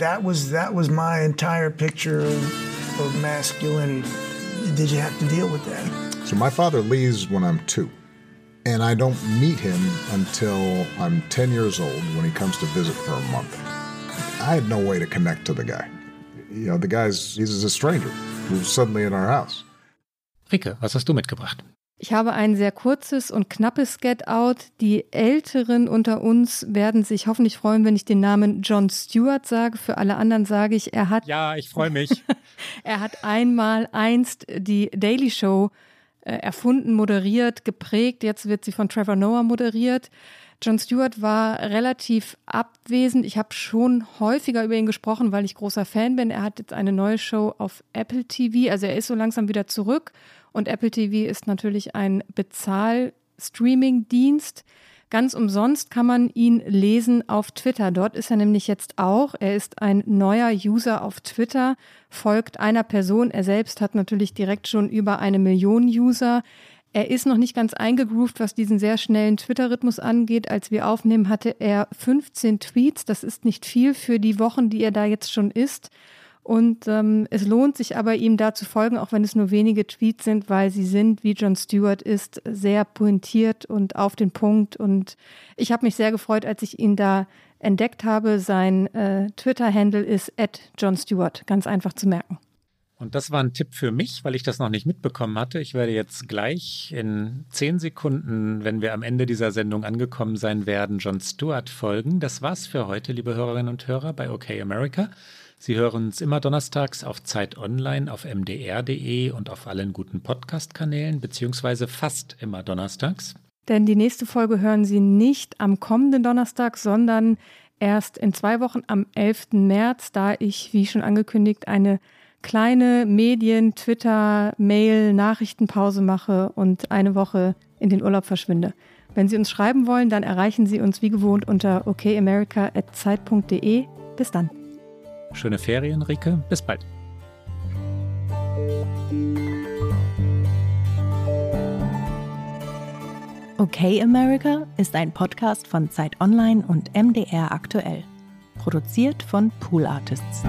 That was that was my entire picture of, of masculinity. Did you have to deal with that? So my father leaves when I'm two. And I don't meet him until I'm 10 years old when he comes to visit for a month. I had no way to connect to the guy. You know, the guy's, he's a stranger who's suddenly in our house. Rike, was hast du mitgebracht? Ich habe ein sehr kurzes und knappes Get-Out. Die Älteren unter uns werden sich hoffentlich freuen, wenn ich den Namen John Stewart sage. Für alle anderen sage ich, er hat. Ja, ich freue mich. er hat einmal einst die Daily Show äh, erfunden, moderiert, geprägt. Jetzt wird sie von Trevor Noah moderiert. John Stewart war relativ abwesend. Ich habe schon häufiger über ihn gesprochen, weil ich großer Fan bin. Er hat jetzt eine neue Show auf Apple TV. Also er ist so langsam wieder zurück. Und Apple TV ist natürlich ein Bezahl-Streaming-Dienst. Ganz umsonst kann man ihn lesen auf Twitter. Dort ist er nämlich jetzt auch. Er ist ein neuer User auf Twitter, folgt einer Person. Er selbst hat natürlich direkt schon über eine Million User. Er ist noch nicht ganz eingegroovt, was diesen sehr schnellen Twitter-Rhythmus angeht. Als wir aufnehmen, hatte er 15 Tweets. Das ist nicht viel für die Wochen, die er da jetzt schon ist. Und ähm, es lohnt sich aber, ihm da zu folgen, auch wenn es nur wenige Tweets sind, weil sie sind, wie John Stewart ist, sehr pointiert und auf den Punkt. Und ich habe mich sehr gefreut, als ich ihn da entdeckt habe. Sein äh, Twitter-Handle ist at John Stewart, ganz einfach zu merken. Und das war ein Tipp für mich, weil ich das noch nicht mitbekommen hatte. Ich werde jetzt gleich in zehn Sekunden, wenn wir am Ende dieser Sendung angekommen sein werden, John Stewart folgen. Das war's für heute, liebe Hörerinnen und Hörer bei OK America. Sie hören uns immer donnerstags auf Zeit Online, auf mdr.de und auf allen guten Podcast-Kanälen, beziehungsweise fast immer donnerstags. Denn die nächste Folge hören Sie nicht am kommenden Donnerstag, sondern erst in zwei Wochen am 11. März, da ich, wie schon angekündigt, eine kleine Medien-, Twitter-, Mail-, Nachrichtenpause mache und eine Woche in den Urlaub verschwinde. Wenn Sie uns schreiben wollen, dann erreichen Sie uns wie gewohnt unter okamerica.zeit.de. Bis dann. Schöne Ferien, Rike. Bis bald. Okay America ist ein Podcast von Zeit Online und MDR aktuell. Produziert von Pool Artists.